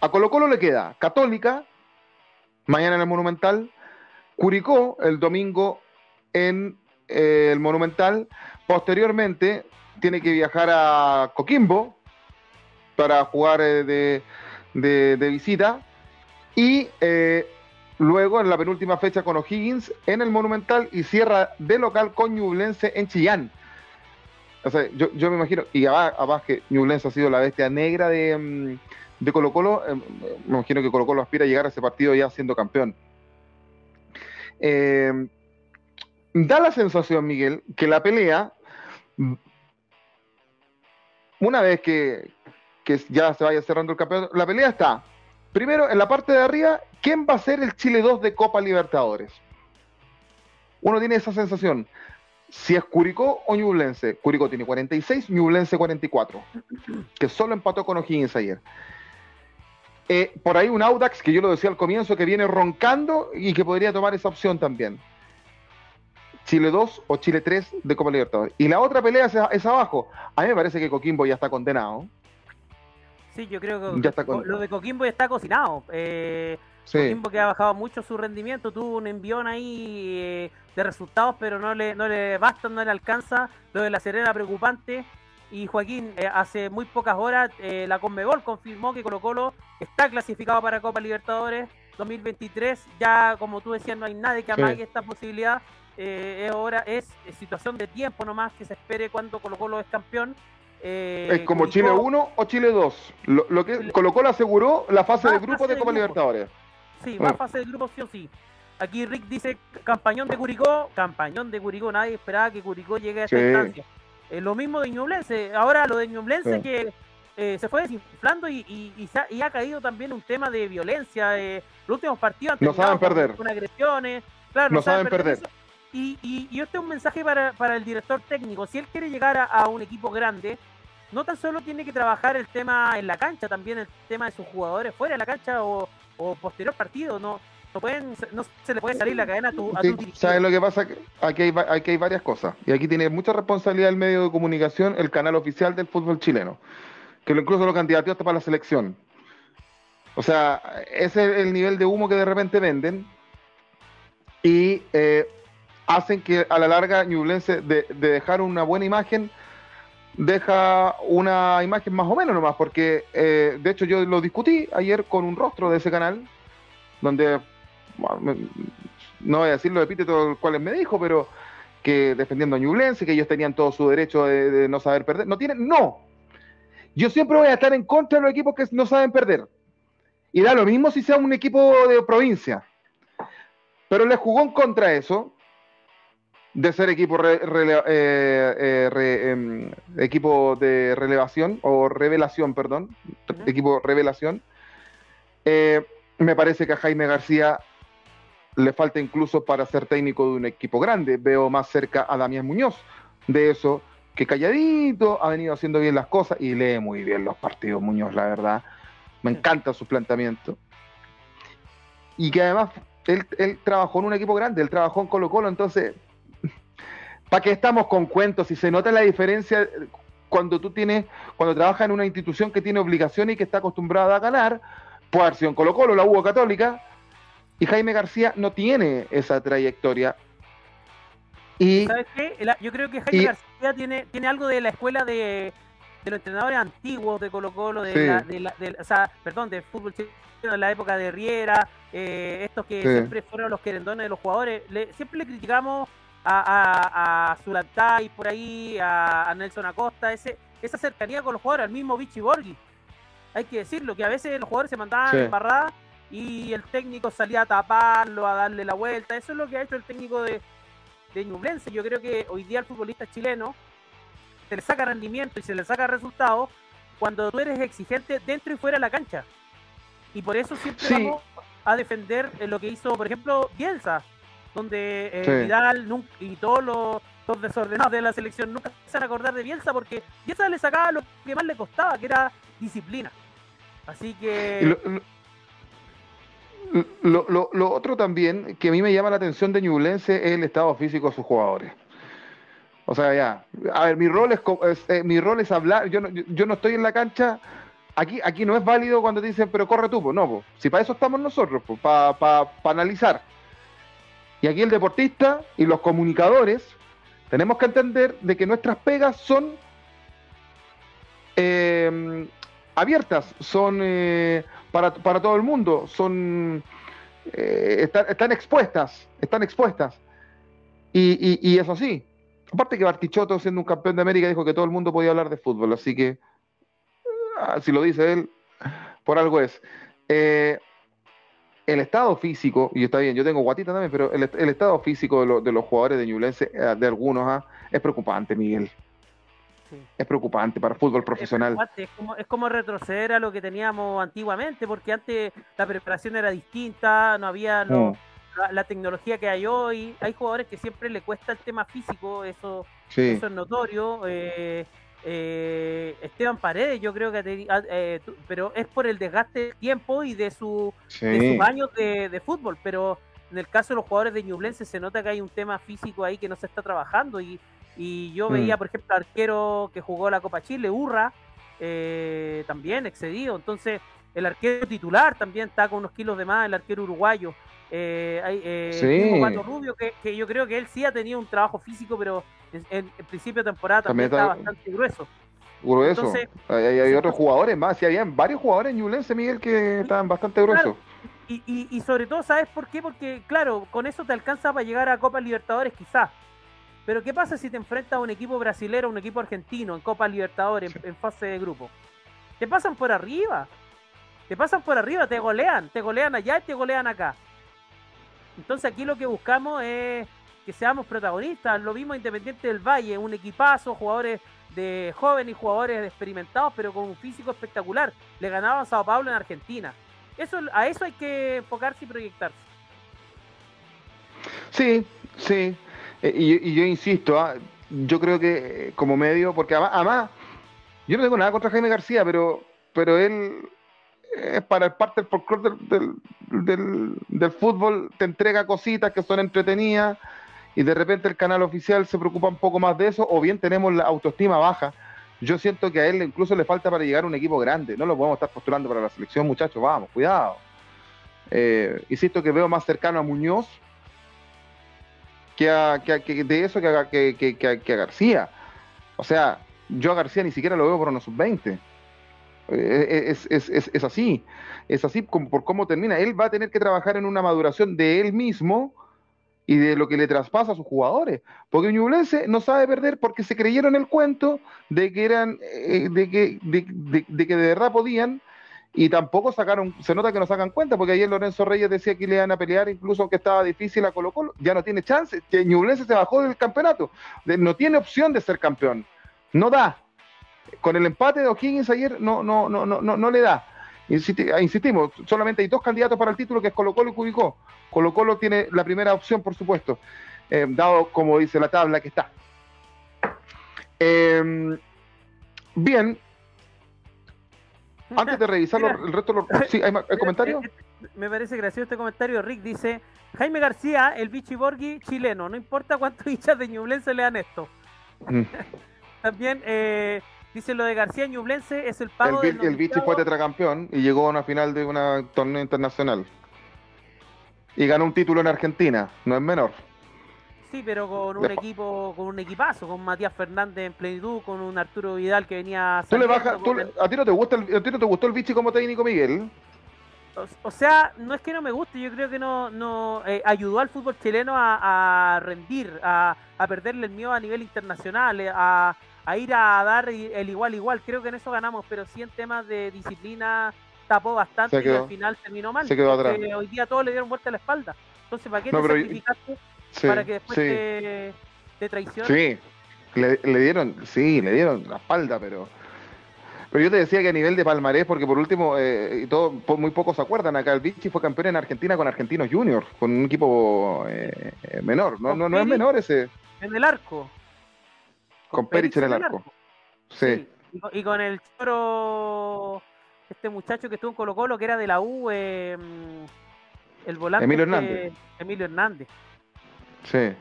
a Colo Colo le queda Católica, mañana en el Monumental, Curicó el domingo en el Monumental. Posteriormente tiene que viajar a Coquimbo para jugar de de, visita. Y eh, luego en la penúltima fecha con O'Higgins en el Monumental y cierra de local con Ñublense en Chillán. O sea, yo, me imagino, y además, que Ñublense ha sido la bestia negra de, mm, de Colo Colo, em, me imagino que Colo Colo aspira a llegar a ese partido ya siendo campeón. Da la sensación, Miguel, que la pelea, una vez que, que ya se vaya cerrando el campeonato. La pelea está, primero, en la parte de arriba, ¿quién va a ser el Chile 2 de Copa Libertadores? Uno tiene esa sensación. Si es Curicó o Ñublense. Curicó tiene 46, Ñublense 44, que solo empató con O'Higgins ayer. Eh, por ahí un Audax, que yo lo decía al comienzo, que viene roncando y que podría tomar esa opción también. Chile 2 o Chile 3 de Copa Libertadores. Y la otra pelea es, es, abajo. A mí me parece que Coquimbo ya está condenado. Sí, yo creo que lo de Coquimbo ya está cocinado. Eh, Coquimbo que ha bajado mucho su rendimiento, tuvo un envión ahí eh, de resultados, pero no le, no le basta, no le alcanza. Lo de la Serena preocupante. Y Joaquín, eh, hace muy pocas horas eh, la Conmebol confirmó que Colo Colo está clasificado para Copa Libertadores 2023. Ya, como tú decías, no hay nadie que amague esta posibilidad. es, hora, es situación de tiempo nomás que se espere cuando Colo Colo es campeón eh, es como Chile 1 o Chile 2. Lo, lo que Colo Colo aseguró la fase de grupo de Copa Libertadores. Sí, más fase de grupo sí o sí. Aquí Rick dice campañón de Curicó, campañón de Curicó, nadie esperaba que Curicó llegue a esta instancia. lo mismo de Ñublense, ahora lo de Ñublense que eh, se fue desinflando y, y, y, ha, caído también un tema de violencia. Eh, los últimos partidos han no saben perder. Con, agresiones. Claro, no, saben, perder. Y, y, este es un mensaje para, para, el director técnico. Si él quiere llegar a, un equipo grande, no tan solo tiene que trabajar el tema en la cancha, también el tema de sus jugadores fuera de la cancha o, o posterior partido. No, no, pueden, no se le puede salir la cadena a tu, a ¿Sabes lo que pasa? Aquí hay, aquí hay varias cosas. Y aquí tiene mucha responsabilidad el medio de comunicación, el canal oficial del fútbol chileno que incluso lo candidatos hasta para la selección. O sea, ese es el nivel de humo que de repente venden y eh, hacen que a la larga Ñublense de, dejar una buena imagen deja una imagen más o menos nomás, porque eh, de hecho yo lo discutí ayer con un rostro de ese canal, donde no voy a decir los epítetos cuales me dijo, pero que defendiendo a Ñublense, que ellos tenían todo su derecho de, de no saber perder. No tienen, no, yo siempre voy a estar en contra de los equipos que no saben perder. Y da lo mismo si sea un equipo de provincia. Pero le jugó en contra eso, de ser equipo, eh, eh, em, equipo de relevación, o revelación, perdón, equipo revelación. Eh, me parece que a Jaime García le falta incluso para ser técnico de un equipo grande. Veo más cerca a Damián Muñoz de eso que calladito, ha venido haciendo bien las cosas y lee muy bien los partidos Muñoz, la verdad. Me encanta su planteamiento. Y que además él, trabajó en un equipo grande, él trabajó en Colo Colo, entonces, ¿para qué estamos con cuentos? Si se nota la diferencia cuando tú tienes, cuando trabajas en una institución que tiene obligaciones y que está acostumbrada a ganar, puede haber sido en Colo Colo, la Hugo Católica, y Jaime García no tiene esa trayectoria y, ¿Sabes qué? Yo creo que Jaime García tiene, tiene algo de la escuela de, los entrenadores antiguos de Colo Colo, de, la, de, o sea, perdón, de fútbol chileno en la época de Riera, eh, estos que siempre fueron los querendones de los jugadores. siempre le criticamos a, a, a por ahí, a, Nelson Acosta, ese, esa cercanía con los jugadores, al mismo Vichy Borghi. Hay que decirlo, que a veces los jugadores se mandaban sí. embarradas y el técnico salía a taparlo, a darle la vuelta. Eso es lo que ha hecho el técnico de, de Ñublense. Yo creo que hoy día el futbolista chileno se le saca rendimiento y se le saca resultados cuando tú eres exigente dentro y fuera de la cancha. Y por eso siempre vamos a defender lo que hizo, por ejemplo, Bielsa, donde eh, Vidal y todos los, desordenados de la selección nunca se van a acordar de Bielsa porque Bielsa le sacaba lo que más le costaba, que era disciplina. Así que... Lo, lo, lo, otro también que a mí me llama la atención de Ñublense es el estado físico de sus jugadores. O sea, ya, a ver, mi rol es, eh, mi rol es hablar, yo no, yo, no estoy en la cancha, aquí, aquí no es válido cuando te dicen, pero corre tú, pues no, pues, si para eso estamos nosotros, pues, para pa, analizar. Y aquí el deportista y los comunicadores tenemos que entender de que nuestras pegas son eh, abiertas, son eh, para, para todo el mundo, son eh, están, expuestas, están expuestas. Y, y, eso sí. Aparte que Bartichotto, siendo un campeón de América, dijo que todo el mundo podía hablar de fútbol, así que ah, si lo dice él, por algo es. El estado físico, y está bien, yo tengo guatita también, pero el, estado físico de, los jugadores de Ñublense, eh, de algunos, ah, es preocupante, Miguel. Es preocupante para el fútbol profesional. Es, como, es como retroceder a lo que teníamos antiguamente, porque antes la preparación era distinta, no había mm. la, tecnología que hay hoy. Hay jugadores que siempre le cuesta el tema físico, eso, eso es notorio. Eh, eh, Esteban Paredes, yo creo que, ah, eh, pero es por el desgaste del tiempo y de, su, sus años de, fútbol, pero en el caso de los jugadores de Ñublense se nota que hay un tema físico ahí que no se está trabajando y y yo veía, mm. por ejemplo, arquero que jugó la Copa Chile, Urra, eh, también excedido. Entonces, el arquero titular también está con unos kilos de más, el arquero uruguayo. Eh, eh, Rubio, que, yo creo que él sí ha tenido un trabajo físico, pero en, principio de temporada también, está, bastante grueso. Grueso. hay, otros jugadores más, sí, había varios jugadores en Miguel, que estaban bastante gruesos. y, y, y, sobre todo, ¿sabes por qué? Porque, claro, con eso te alcanza para llegar a Copa Libertadores, quizás. Pero ¿qué pasa si te enfrentas a un equipo brasilero, un equipo argentino en Copa Libertadores, en, fase de grupo? Te pasan por arriba. Te pasan por arriba, te golean. Te golean allá y te golean acá. Entonces aquí lo que buscamos es que seamos protagonistas. Lo mismo Independiente del Valle, un equipazo, jugadores de jóvenes y jugadores experimentados, pero con un físico espectacular. Le ganaba a Sao Paulo en Argentina. Eso, a eso hay que enfocarse y proyectarse. Sí, sí. Eh, y, yo insisto, ah, yo creo que como medio, porque además, yo no tengo nada contra Jaime García, pero, pero él es para el parte del folclore del, del, fútbol, te entrega cositas que son entretenidas y de repente el canal oficial se preocupa un poco más de eso, o bien tenemos la autoestima baja. Yo siento que a él incluso le falta para llegar a un equipo grande. No lo podemos estar postulando para la selección, muchachos. Vamos, cuidado. Eh, insisto que veo más cercano a Muñoz que, a, que, de eso que a, que, a García. O sea, yo a García ni siquiera lo veo por unos sub-20. Eh, es, es, es, es, así, es así como, por cómo termina. Él va a tener que trabajar en una maduración de él mismo y de lo que le traspasa a sus jugadores. Porque Ñublense no sabe perder porque se creyeron el cuento de que eran, eh, de, que, de, que de verdad podían y tampoco sacaron, se nota que no sacan cuenta, porque ayer Lorenzo Reyes decía que le iban a pelear, incluso aunque estaba difícil a Colo Colo, ya no tiene chance, que Ñublense se bajó del campeonato, no tiene opción de ser campeón, no da. Con el empate de O'Higgins ayer no, no, no, no, no, no le da. Insistimos, solamente hay dos candidatos para el título, que es Colo Colo y Cubicó. Colo Colo tiene la primera opción, por supuesto, eh, dado como dice la tabla que está. Em, bien, antes de revisar el resto de los... ¿Sí? ¿Hay, comentarios? Este, me parece gracioso este comentario. Rick dice, Jaime García, el Bichiborghi chileno. No importa cuántos hinchas de Ñublense le dan esto. Mm. También eh, dice lo de García Ñublense es el pago El, el Bichi fue tetracampeón y llegó a una final de un torneo internacional y ganó un título en Argentina, no es menor. Sí, pero con un equipo, con un equipazo, con Matías Fernández en plenitud, con un Arturo Vidal que venía. ¿Tú le bajas, ¿A ti no te gusta el, a ti no te gustó el bichi como técnico, Miguel? O, sea, no es que no me guste, yo creo que no, no eh, ayudó al fútbol chileno a, rendir, a, a, perderle el miedo a nivel internacional, eh, a, a ir a dar el igual igual. Creo que en eso ganamos, pero sí en temas de disciplina tapó bastante y al final terminó mal. Se quedó atrás. Hoy día todos le dieron vuelta a la espalda. Entonces, ¿para qué te sacrificaste para que después te, te traicionen? Sí, le, le, dieron, sí, le dieron la espalda, pero... Pero yo te decía que a nivel de palmarés, porque por último, eh, y todo, muy pocos se acuerdan, acá el Vichy fue campeón en Argentina con Argentinos Juniors, con un equipo eh, menor, no, no, no es menor ese. En el arco. Con, Perich en el arco. Sí. Y, con, el choro este muchacho que estuvo en Colo Colo, que era de la U, eh, el volante. Emilio Hernández. Emilio Hernández. Sí.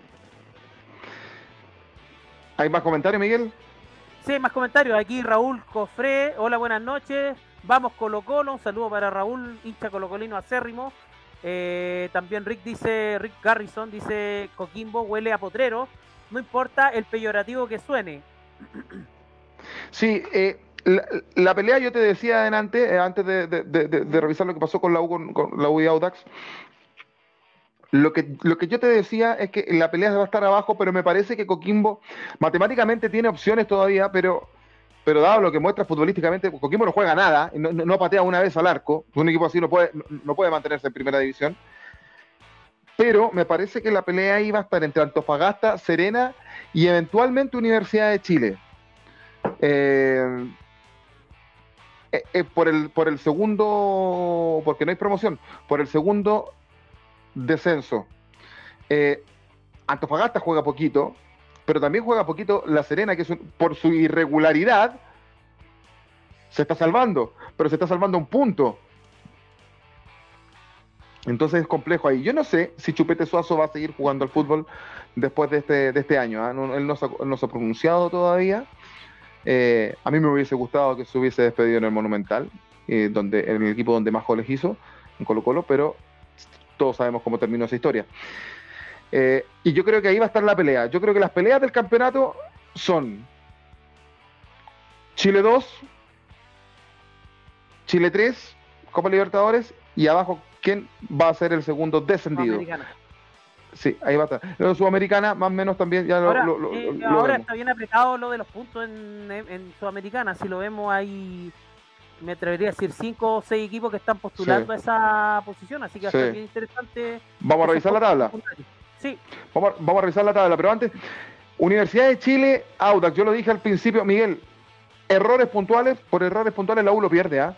¿Hay más comentarios, Miguel? Sí, más comentarios. Aquí Raúl Cofré. Hola, buenas noches. Vamos Colo Colo. Un saludo para Raúl, hincha colocolino acérrimo. Eh, también Rick dice, Rick Garrison dice, Coquimbo huele a potrero. No importa el peyorativo que suene. Sí, eh, la, pelea yo te decía adelante, eh, antes de, revisar lo que pasó con la U, con, la U y Audax, lo que, lo que yo te decía es que la pelea va a estar abajo, pero me parece que Coquimbo matemáticamente tiene opciones todavía, pero, pero dado lo que muestra futbolísticamente, Coquimbo no juega nada, no, no patea una vez al arco, un equipo así no puede, no puede mantenerse en primera división. Pero me parece que la pelea va a estar entre Antofagasta, Serena y eventualmente Universidad de Chile. Eh, eh, eh, por, el, segundo, porque no hay promoción, por el segundo descenso. Antofagasta juega poquito, pero también juega poquito La Serena, que por su irregularidad se está salvando, pero se está salvando un punto. Entonces es complejo ahí. Yo no sé si Chupete Suazo va a seguir jugando al fútbol después de este, de este año. ¿ah? él no se ha pronunciado todavía. Eh, a mí me hubiese gustado que se hubiese despedido en el Monumental, eh, donde, en el equipo donde más goles hizo, en Colo Colo, pero todos sabemos cómo terminó esa historia. Eh, y yo creo que ahí va a estar la pelea. Yo creo que las peleas del campeonato son Chile 2, Chile 3, Copa Libertadores, y abajo, ¿quién va a ser el segundo descendido? Sí, ahí va a estar. La Sudamericana, más o menos también ya ahora, lo, eh, ahora está bien apretado lo de los puntos en, en, Sudamericana. Si lo vemos ahí, me atrevería a decir cinco o seis equipos que están postulando a esa posición. Así que va a bien interesante. Vamos a revisar la tabla. Sí. Vamos, vamos a revisar la tabla, pero antes, Universidad de Chile, Audax, yo lo dije al principio, Miguel, errores puntuales, por errores puntuales la U lo pierde, ¿ah?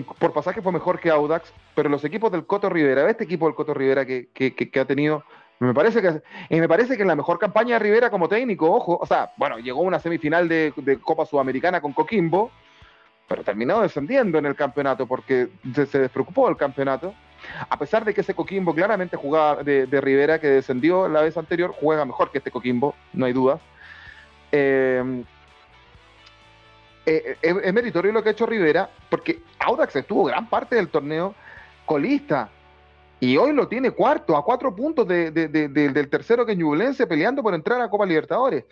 Por pasaje fue mejor que Audax, pero los equipos del Coto Rivera, este equipo del Coto Rivera que, que, ha tenido, me parece que y me parece que es la mejor campaña de Rivera como técnico, ojo, o sea, bueno, llegó una semifinal de, Copa Sudamericana con Coquimbo, pero terminó descendiendo en el campeonato porque se, despreocupó del campeonato. A pesar de que ese Coquimbo claramente jugaba de, de, Rivera, que descendió la vez anterior, juega mejor que este Coquimbo, no hay dudas. Eh, eh, eh, es meritorio lo que ha hecho Rivera, porque Audax estuvo gran parte del torneo colista. Y hoy lo tiene cuarto, a cuatro puntos del tercero que es Ñublense, peleando por entrar a Copa Libertadores.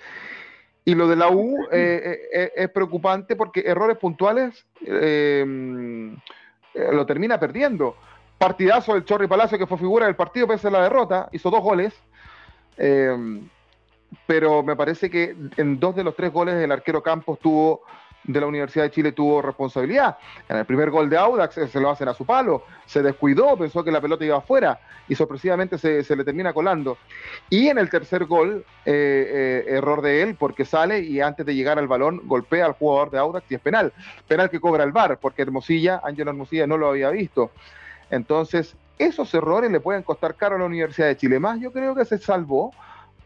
Y lo de la U eh, es preocupante porque errores puntuales lo termina perdiendo. Partidazo del Chorri Palacio, que fue figura del partido pese a la derrota, hizo dos goles. pero me parece que en dos de los tres goles el arquero Campos tuvo de la Universidad de Chile tuvo responsabilidad. En el primer gol de Audax se lo hacen a su palo, se descuidó, pensó que la pelota iba afuera y sorpresivamente se, le termina colando. Y en el tercer gol, eh, eh, error de él porque sale y antes de llegar al balón golpea al jugador de Audax y es penal. Penal que cobra el VAR porque Hermosilla, Ángel Hermosilla no lo había visto. Entonces, esos errores le pueden costar caro a la Universidad de Chile. Más yo creo que se salvó,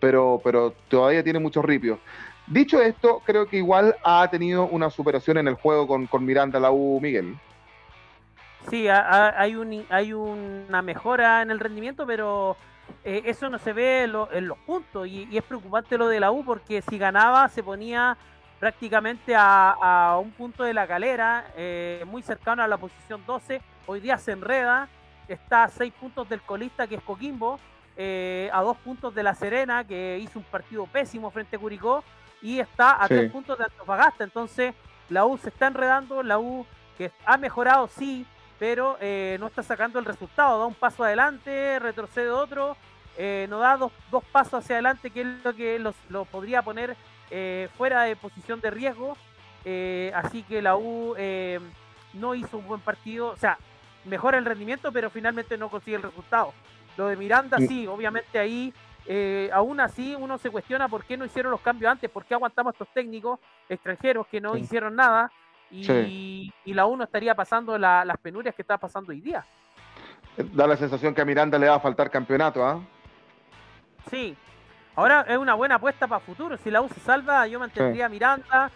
pero, pero todavía tiene muchos ripios. Dicho esto, creo que igual ha tenido una superación en el juego con, con Miranda la U, Miguel. Sí, hay, un, hay una mejora en el rendimiento, pero eh, eso no se ve en, los puntos. Y, es preocupante lo de la U porque si ganaba se ponía prácticamente a, un punto de la calera, eh, muy cercano a la posición 12. Hoy día se enreda, está a 6 puntos del colista que es Coquimbo, eh, a 2 puntos de La Serena que hizo un partido pésimo frente a Curicó y está a tres puntos de Antofagasta. Entonces, la U se está enredando, la U que ha mejorado, sí, pero eh, no está sacando el resultado. Da un paso adelante, retrocede otro, eh, no da dos, pasos hacia adelante, que es lo que lo podría poner eh, fuera de posición de riesgo. así que la U no hizo un buen partido, o sea, mejora el rendimiento, pero finalmente no consigue el resultado. Lo de Miranda, sí, obviamente ahí eh, aún así uno se cuestiona por qué no hicieron los cambios antes, por qué aguantamos a estos técnicos extranjeros que no hicieron nada y, la uno estaría pasando las penurias que está pasando hoy día. Da la sensación que a Miranda le va a faltar campeonato, ¿ah? Sí. Ahora es una buena apuesta para futuro. Si la U se salva, yo mantendría a Miranda,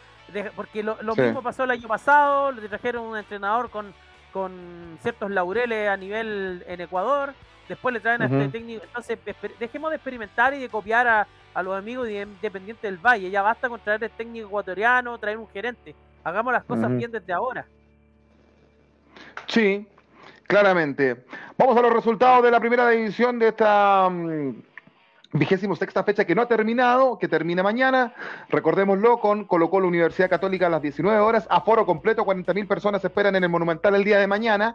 porque lo, mismo pasó el año pasado, le trajeron un entrenador con, con ciertos laureles a nivel en Ecuador Después le traen a este técnico. Entonces, dejemos de experimentar y de copiar a, los amigos de Independiente del Valle. Ya basta con traer el técnico ecuatoriano, traer un gerente. Hagamos las cosas bien desde ahora. Sí, claramente. Vamos a los resultados de la primera división de esta mm, vigésimo sexta fecha que no ha terminado, que termina mañana. Recordémoslo con Colo Colo Universidad Católica a las 19 horas. Aforo completo, 40.000 personas esperan en el Monumental el día de mañana.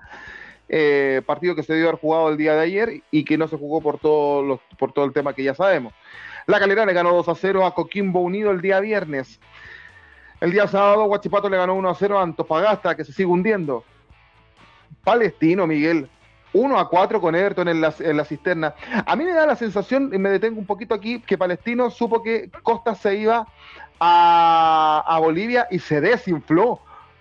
Eh, partido que se dio haber jugado el día de ayer y que no se jugó por todo, por todo el tema que ya sabemos. La Calera le ganó 2 a 0 a Coquimbo Unido el día viernes. El día sábado, Guachipato le ganó 1 a 0 a Antofagasta, que se sigue hundiendo. Palestino, Miguel. 1 a 4 con Everton en la, en la cisterna. A mí me da la sensación, y me detengo un poquito aquí, que Palestino supo que Costa se iba a, a Bolivia y se desinfló.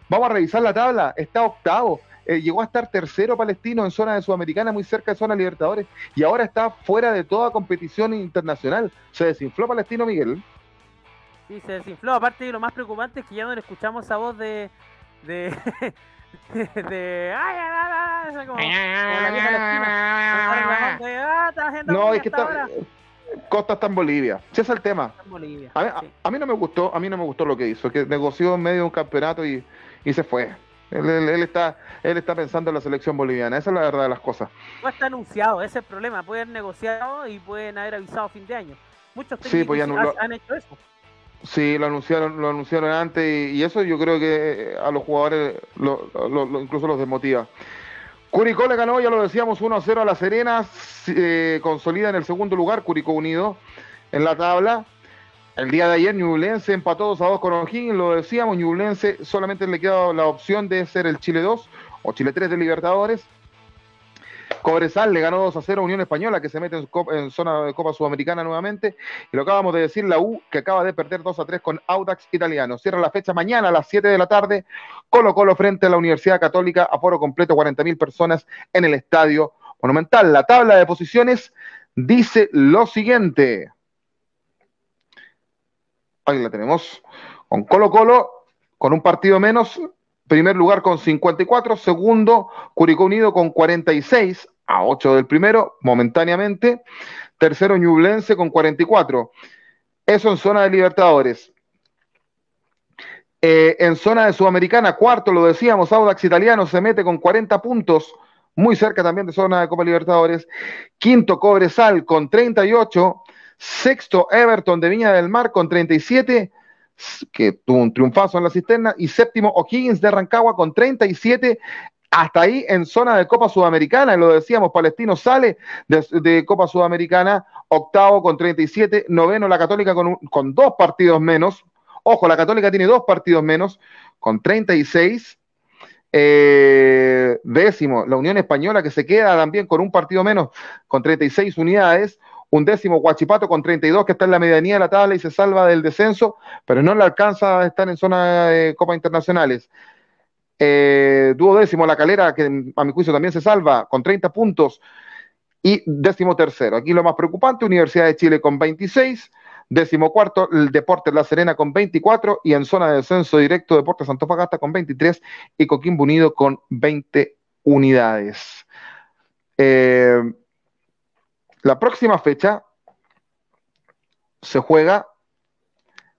Vamos a revisar la tabla. Está octavo. Eh, llegó a estar tercero palestino en zona de Sudamericana, muy cerca de zona Libertadores, y ahora está fuera de toda competición internacional. Se desinfló palestino, Miguel. Sí, se desinfló. Aparte, lo más preocupante es que ya no le escuchamos esa voz de. de. de. ¡Ay, ay, No, es que está. Costa está en Bolivia. Ese es el tema. a, mí, no me gustó, a mí no me gustó lo que hizo, que negoció en medio de un campeonato y, y se fue. Él, está, él está pensando en la selección boliviana, esa es la verdad de las cosas. No está anunciado, ese es el problema. Pueden haber negociado y pueden haber avisado a fin de año. Muchos técnicos pues han, hecho eso. Sí, lo anunciaron, lo anunciaron antes y, eso yo creo que a los jugadores lo, incluso los desmotiva. Curicó le ganó, ya lo decíamos, 1 a 0 a La Serena, eh, consolida en el segundo lugar, Curicó Unido en la tabla. El día de ayer Ñublense empató 2 a 2 con O'Higgins, lo decíamos, Ñublense solamente le queda la opción de ser el Chile 2 o Chile 3 de Libertadores. Cobresal le ganó 2 a 0 a Unión Española, que se mete en, zona de Copa Sudamericana nuevamente. Y lo acabamos de decir, la U, que acaba de perder 2 a 3 con Audax Italiano. Cierra la fecha mañana a las 7 de la tarde. Colo Colo frente a la Universidad Católica, aforo completo, 40.000 personas en el Estadio Monumental. La tabla de posiciones dice lo siguiente. Ahí la tenemos. Con Colo Colo, con un partido menos, primer lugar con 54, segundo Curicó Unido con 46, a 8 del primero, momentáneamente, tercero Ñublense con 44. Eso en zona de Libertadores. Eh, en zona de Sudamericana, cuarto, lo decíamos, Audax Italiano se mete con 40 puntos, muy cerca también de zona de Copa Libertadores. Quinto, Cobresal con 38. Sexto, Everton de Viña del Mar con 37 que tuvo un triunfazo en la cisterna, y séptimo O'Higgins de Rancagua con 37, hasta ahí en zona de Copa Sudamericana, lo decíamos, Palestino sale de, Copa Sudamericana, octavo con 37, noveno la Católica con, con dos partidos menos, ojo, la Católica tiene dos partidos menos, con 36, eh, décimo, la Unión Española que se queda también con un partido menos, con 36 unidades, un décimo Guachipato con 32 que está en la medianía de la tabla y se salva del descenso, pero no le alcanza a estar en zona de Copa Internacionales. Eh, duodécimo La Calera, que a mi juicio también se salva con 30 puntos. Y décimo tercero, aquí lo más preocupante, Universidad de Chile con 26, décimo cuarto, el Deportes La Serena con 24 y en zona de descenso directo Deportes Antofagasta con 23 y Coquimbo Unido con 20 unidades. Eh, la próxima fecha se juega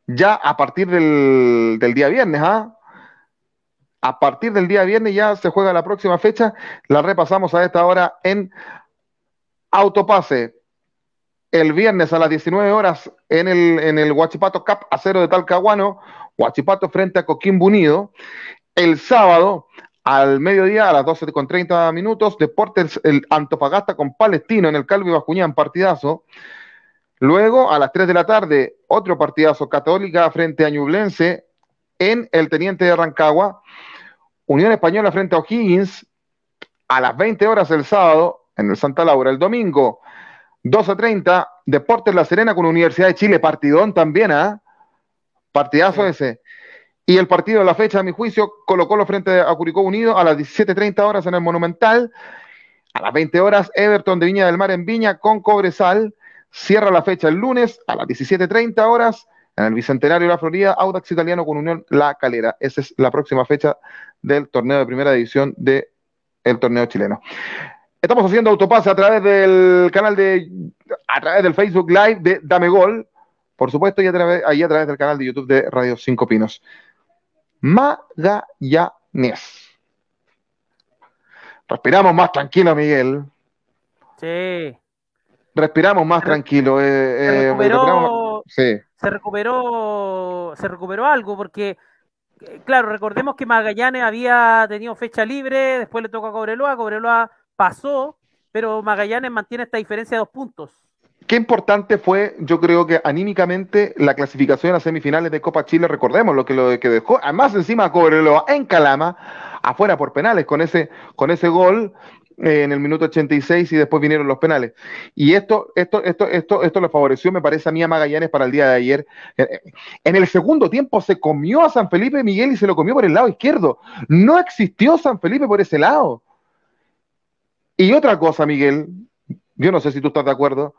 ya a partir del, día viernes, ¿ah? A partir del día viernes ya se juega la próxima fecha. La repasamos a esta hora en Autopase. El viernes a las 19 horas en el, en el Huachipato Cup Acero de Talcahuano, Huachipato frente a Coquimbo Unido. El sábado al mediodía, a las 12 con 30 minutos, Deportes el Antofagasta con Palestino en el Calvi Bascuñán, partidazo. Luego, a las 3 de la tarde, otro partidazo Católica frente a Ñublense en el Teniente de Rancagua. Unión Española frente a O'Higgins a las 20 horas el sábado en el Santa Laura. El domingo, 12.30, Deportes La Serena con Universidad de Chile. Partidón también, ¿ah? Partidazo ese. Y el partido de la fecha, a mi juicio, colocó lo frente a Curicó Unido a las 17.30 horas en el Monumental. A las 20 horas, Everton de Viña del Mar en Viña con Cobresal. Cierra la fecha el lunes a las 17.30 horas en el Bicentenario de la Florida, Audax Italiano con Unión La Calera. Esa es la próxima fecha del torneo de primera división del torneo chileno. Estamos haciendo autopase a través del canal de, a través del Facebook Live de Dame Gol, por supuesto, y a través, ahí a través del canal de YouTube de Radio Cinco Pinos. Magallanes. Respiramos más tranquilo, Miguel. Sí. Respiramos más tranquilo. Eh, se, eh, recuperó, sí. se recuperó, se recuperó algo porque, eh, claro, recordemos que Magallanes había tenido fecha libre, después le tocó a Cobreloa, Cobreloa pasó, pero Magallanes mantiene esta diferencia de dos puntos. Qué importante fue, yo creo que anímicamente, la clasificación a las semifinales de Copa Chile, recordemos lo que lo que dejó, además encima Cobreloa en Calama, afuera por penales, con ese, con ese gol eh, en el minuto 86 y después vinieron los penales. Y esto, esto, esto, esto, esto le favoreció, me parece a mí a Magallanes para el día de ayer. En el segundo tiempo se comió a San Felipe Miguel y se lo comió por el lado izquierdo. No existió San Felipe por ese lado. Y otra cosa, Miguel, yo no sé si tú estás de acuerdo,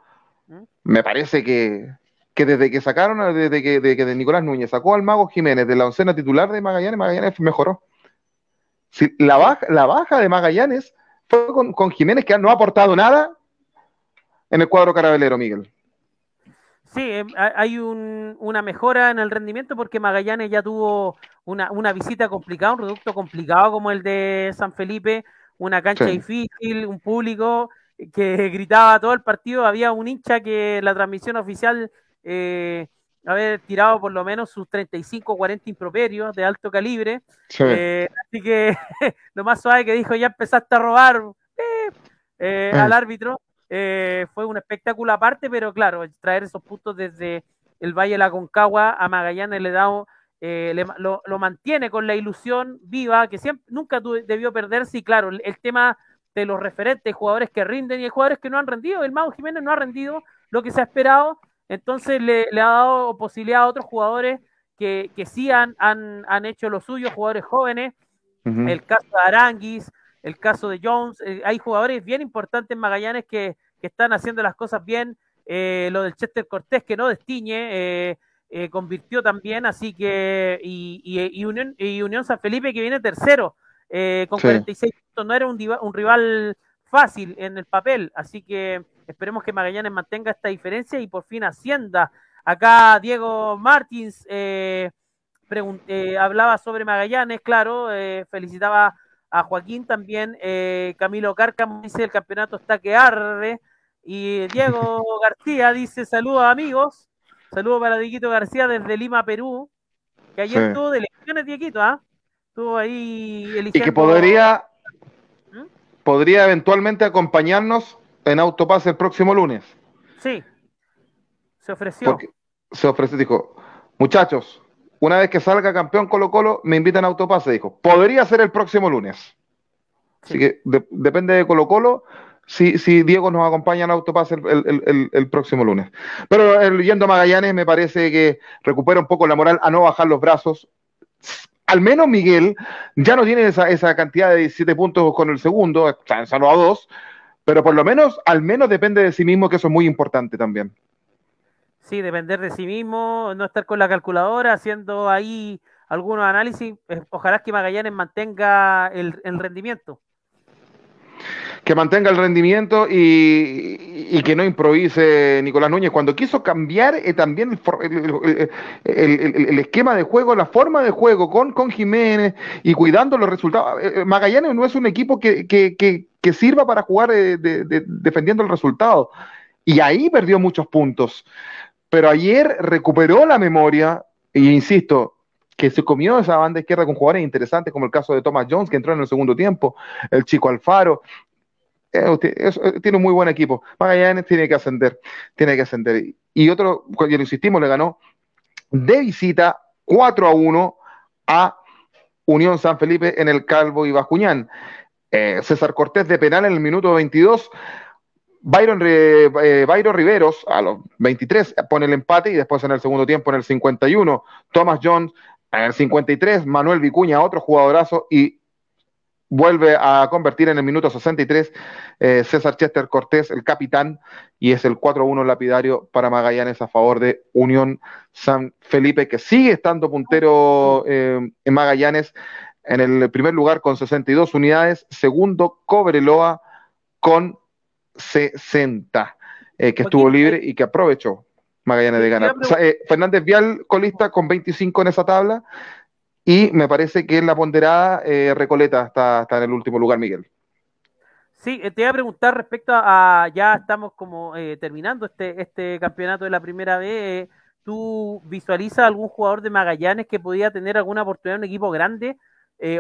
me parece que, desde que sacaron, desde que, de, Nicolás Núñez sacó al Mago Jiménez de la oncena titular de Magallanes, Magallanes mejoró. Si, la, baja, la baja de Magallanes fue con, Jiménez, que no ha aportado nada en el cuadro carabelero, Miguel. Sí, em, hay una mejora en el rendimiento porque Magallanes ya tuvo una, visita complicada, un producto complicado como el de San Felipe, una cancha difícil, un público que gritaba todo el partido. Había un hincha que la transmisión oficial eh, había tirado por lo menos sus 35 o 40 improperios de alto calibre. Eh, así que lo más suave que dijo, ya empezaste a robar eh, eh, al árbitro. fue un espectáculo aparte, pero claro, traer esos puntos desde el Valle de la Concagua a Magallanes le da lo, lo, mantiene con la ilusión viva que siempre nunca debió perderse y claro, el tema de los referentes, jugadores que rinden y hay jugadores que no han rendido. El Mago Jiménez no ha rendido lo que se ha esperado, entonces le, ha dado posibilidad a otros jugadores que, que sí han, han, hecho lo suyo, jugadores jóvenes, el caso de Aranguis, el caso de Jones, eh, hay jugadores bien importantes en Magallanes que, que están haciendo las cosas bien, eh, lo del Chester Cortés que no destiñe, eh, eh, convirtió también, así que, y, y, Unión, y Unión San Felipe que viene tercero, con 46 puntos, no era un, un, rival fácil en el papel, así que esperemos que Magallanes mantenga esta diferencia y por fin ascienda. Acá Diego Martins hablaba sobre Magallanes, claro, felicitaba a Joaquín también, Camilo Cárcamo dice el campeonato está que arde, y Diego García dice saludos amigos, saludos para Dieguito García desde Lima, Perú, que ayer estuvo de elecciones, Dieguito, ¿ah? Estuvo ahí eligiendo... Y que podría, ¿Mm? podría eventualmente acompañarnos en Autopase el próximo lunes. Sí, se ofreció. se ofreció, dijo, muchachos, una vez que salga campeón Colo Colo, me invitan a Autopase, dijo, podría ser el próximo lunes. Así que depende de Colo Colo, si, si Diego nos acompaña en Autopase el, el, próximo lunes. Pero el, yendo a Magallanes me parece que recupera un poco la moral a no bajar los brazos. Al menos Miguel ya no tiene esa, esa cantidad de 17 puntos con el segundo, está en a dos, pero por lo menos, al menos depende de sí mismo, que eso es muy importante también. Sí, depender de sí mismo, no estar con la calculadora haciendo ahí algunos análisis. Eh, ojalá que Magallanes mantenga el rendimiento que mantenga el rendimiento y, que no improvise Nicolás Núñez. Cuando quiso cambiar eh, también el, esquema de juego, la forma de juego con, con Jiménez y cuidando los resultados. Eh, eh, Magallanes no es un equipo que, sirva para jugar defendiendo el resultado. Y ahí perdió muchos puntos. Pero ayer recuperó la memoria, e insisto, que se comió esa banda izquierda con jugadores interesantes, como el caso de Thomas Jones, que entró en el segundo tiempo, el chico Alfaro, eh, tiene un muy buen equipo. Magallanes tiene que ascender, tiene que ascender. Y otro, ya lo insistimos, le ganó de visita 4 a 1 a Unión San Felipe en el Calvo y Bascuñán. Eh, César Cortés de penal en el minuto 22. Byron, eh, Byron Riveros a los 23 pone el empate y después en el segundo tiempo en el 51 Thomas Jones en el 53 Manuel Vicuña otro jugadorazo y vuelve a convertir en el minuto 63 eh, César Chester Cortés, el capitán, y es el 4-1 lapidario para Magallanes a favor de Unión San Felipe, que sigue estando puntero eh, en Magallanes en el primer lugar con 62 unidades, segundo Cobreloa con 60, eh, que estuvo libre y que aprovechó Magallanes de ganar. Fernández Vial, colista con 25 en esa tabla, y me parece que en la ponderada eh, Recoleta está, está en el último lugar, Miguel. Sí, eh, te iba a preguntar respecto a, ya estamos como eh, terminando este, este campeonato de la primera vez. ¿Tú visualizas algún jugador de Magallanes que podía tener alguna oportunidad en un equipo grande?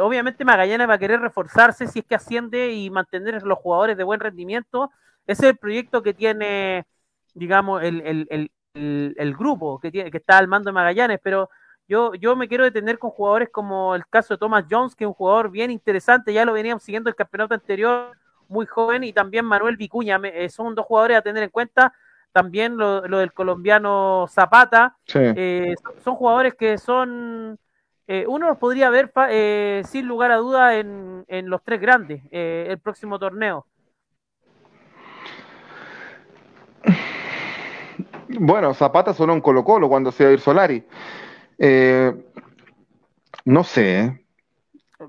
obviamente Magallanes va a querer reforzarse si es que asciende y mantener los jugadores de buen rendimiento. Ese es el proyecto que tiene, digamos, el, el, el, el grupo que, tiene, que está al mando de Magallanes, pero yo, yo me quiero detener con jugadores como el caso de Thomas Jones, que es un jugador bien interesante, ya lo veníamos siguiendo el campeonato anterior, muy joven, y también Manuel Vicuña, eh, son dos jugadores a tener en cuenta. También lo, del colombiano Zapata, eh, son, jugadores que son, eh, uno los podría ver sin lugar a duda en, en los tres grandes, el próximo torneo. Bueno, Zapata sonó en Colo Colo cuando se iba a ir Solari. Eh, no sé.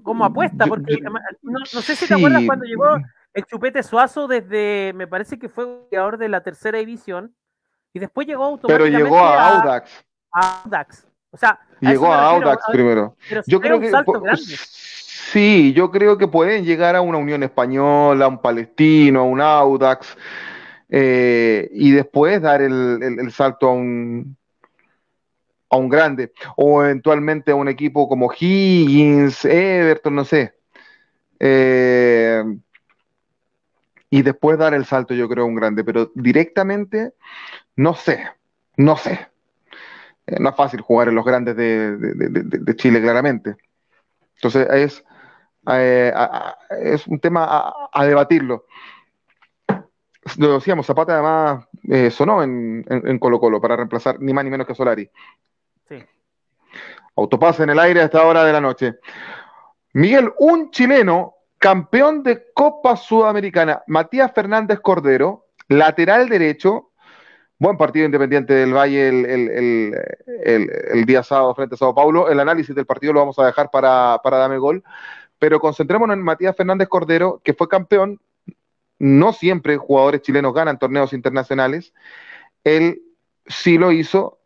Como apuesta, porque no, sé si te acuerdas cuando llegó el Chupete Suazo desde, me parece que fue jugador de la tercera división, y después llegó automáticamente Pero llegó a, Audax. A Audax. O sea, llegó a, Audax primero. yo creo que sí, yo creo que pueden llegar a una Unión Española, a un Palestino, a un Audax, eh, y después dar el salto a un a un grande, o eventualmente a un equipo como Higgins, Everton, no sé. Eh, y después dar el salto, yo creo, a un grande, pero directamente, no sé, no sé. Eh, no es fácil jugar en los grandes de, Chile, claramente. Entonces es eh, es un tema a, debatirlo. Lo decíamos, Zapata además eh, sonó en, Colo Colo para reemplazar ni más ni menos que Solari. Sí. Autopase en el aire a esta hora de la noche. Miguel, un chileno campeón de Copa Sudamericana, Matías Fernández Cordero, lateral derecho, buen partido independiente del Valle el, día sábado frente a Sao Paulo. El análisis del partido lo vamos a dejar para, para Dame Gol, pero concentrémonos en Matías Fernández Cordero, que fue campeón. No siempre jugadores chilenos ganan torneos internacionales. Él sí lo hizo,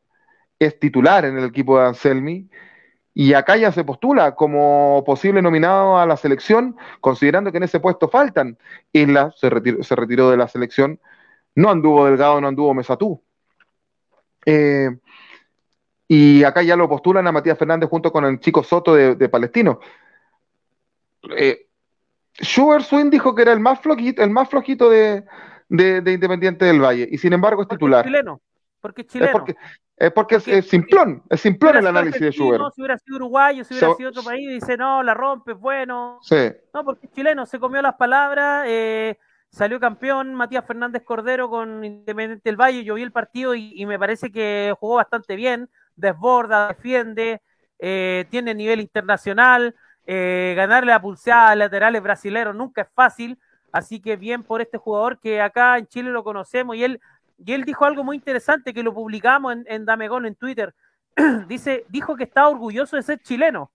es titular en el equipo de Anselmi y acá ya se postula como posible nominado a la selección, considerando que en ese puesto faltan. Isla se retiró, se retiró de la selección, no anduvo Delgado, no anduvo Mesatú. Eh, y acá ya lo postulan a Matías Fernández junto con el chico Soto de, Palestino. Eh, Schubert Swing dijo que era el más flojito, el más flojito de, Independiente del Valle, y sin embargo es titular. chileno, porque es chileno. Es porque, es, simplón, es simplón el análisis de Schubert. Si hubiera sido uruguayo, si hubiera sido otro país, dice, no, la rompe, bueno. Sí. No, porque es chileno, se comió las palabras, eh, salió campeón Matías Fernández Cordero con Independiente del Valle, yo vi el partido y, me parece que jugó bastante bien, desborda, defiende, eh, tiene nivel internacional, eh, ganarle a pulseada a laterales brasileños nunca es fácil, así que bien por este jugador que acá en Chile lo conocemos y él y él dijo algo muy interesante que lo publicamos en, en Damegón en Twitter. Dice, dijo que estaba orgulloso de ser chileno.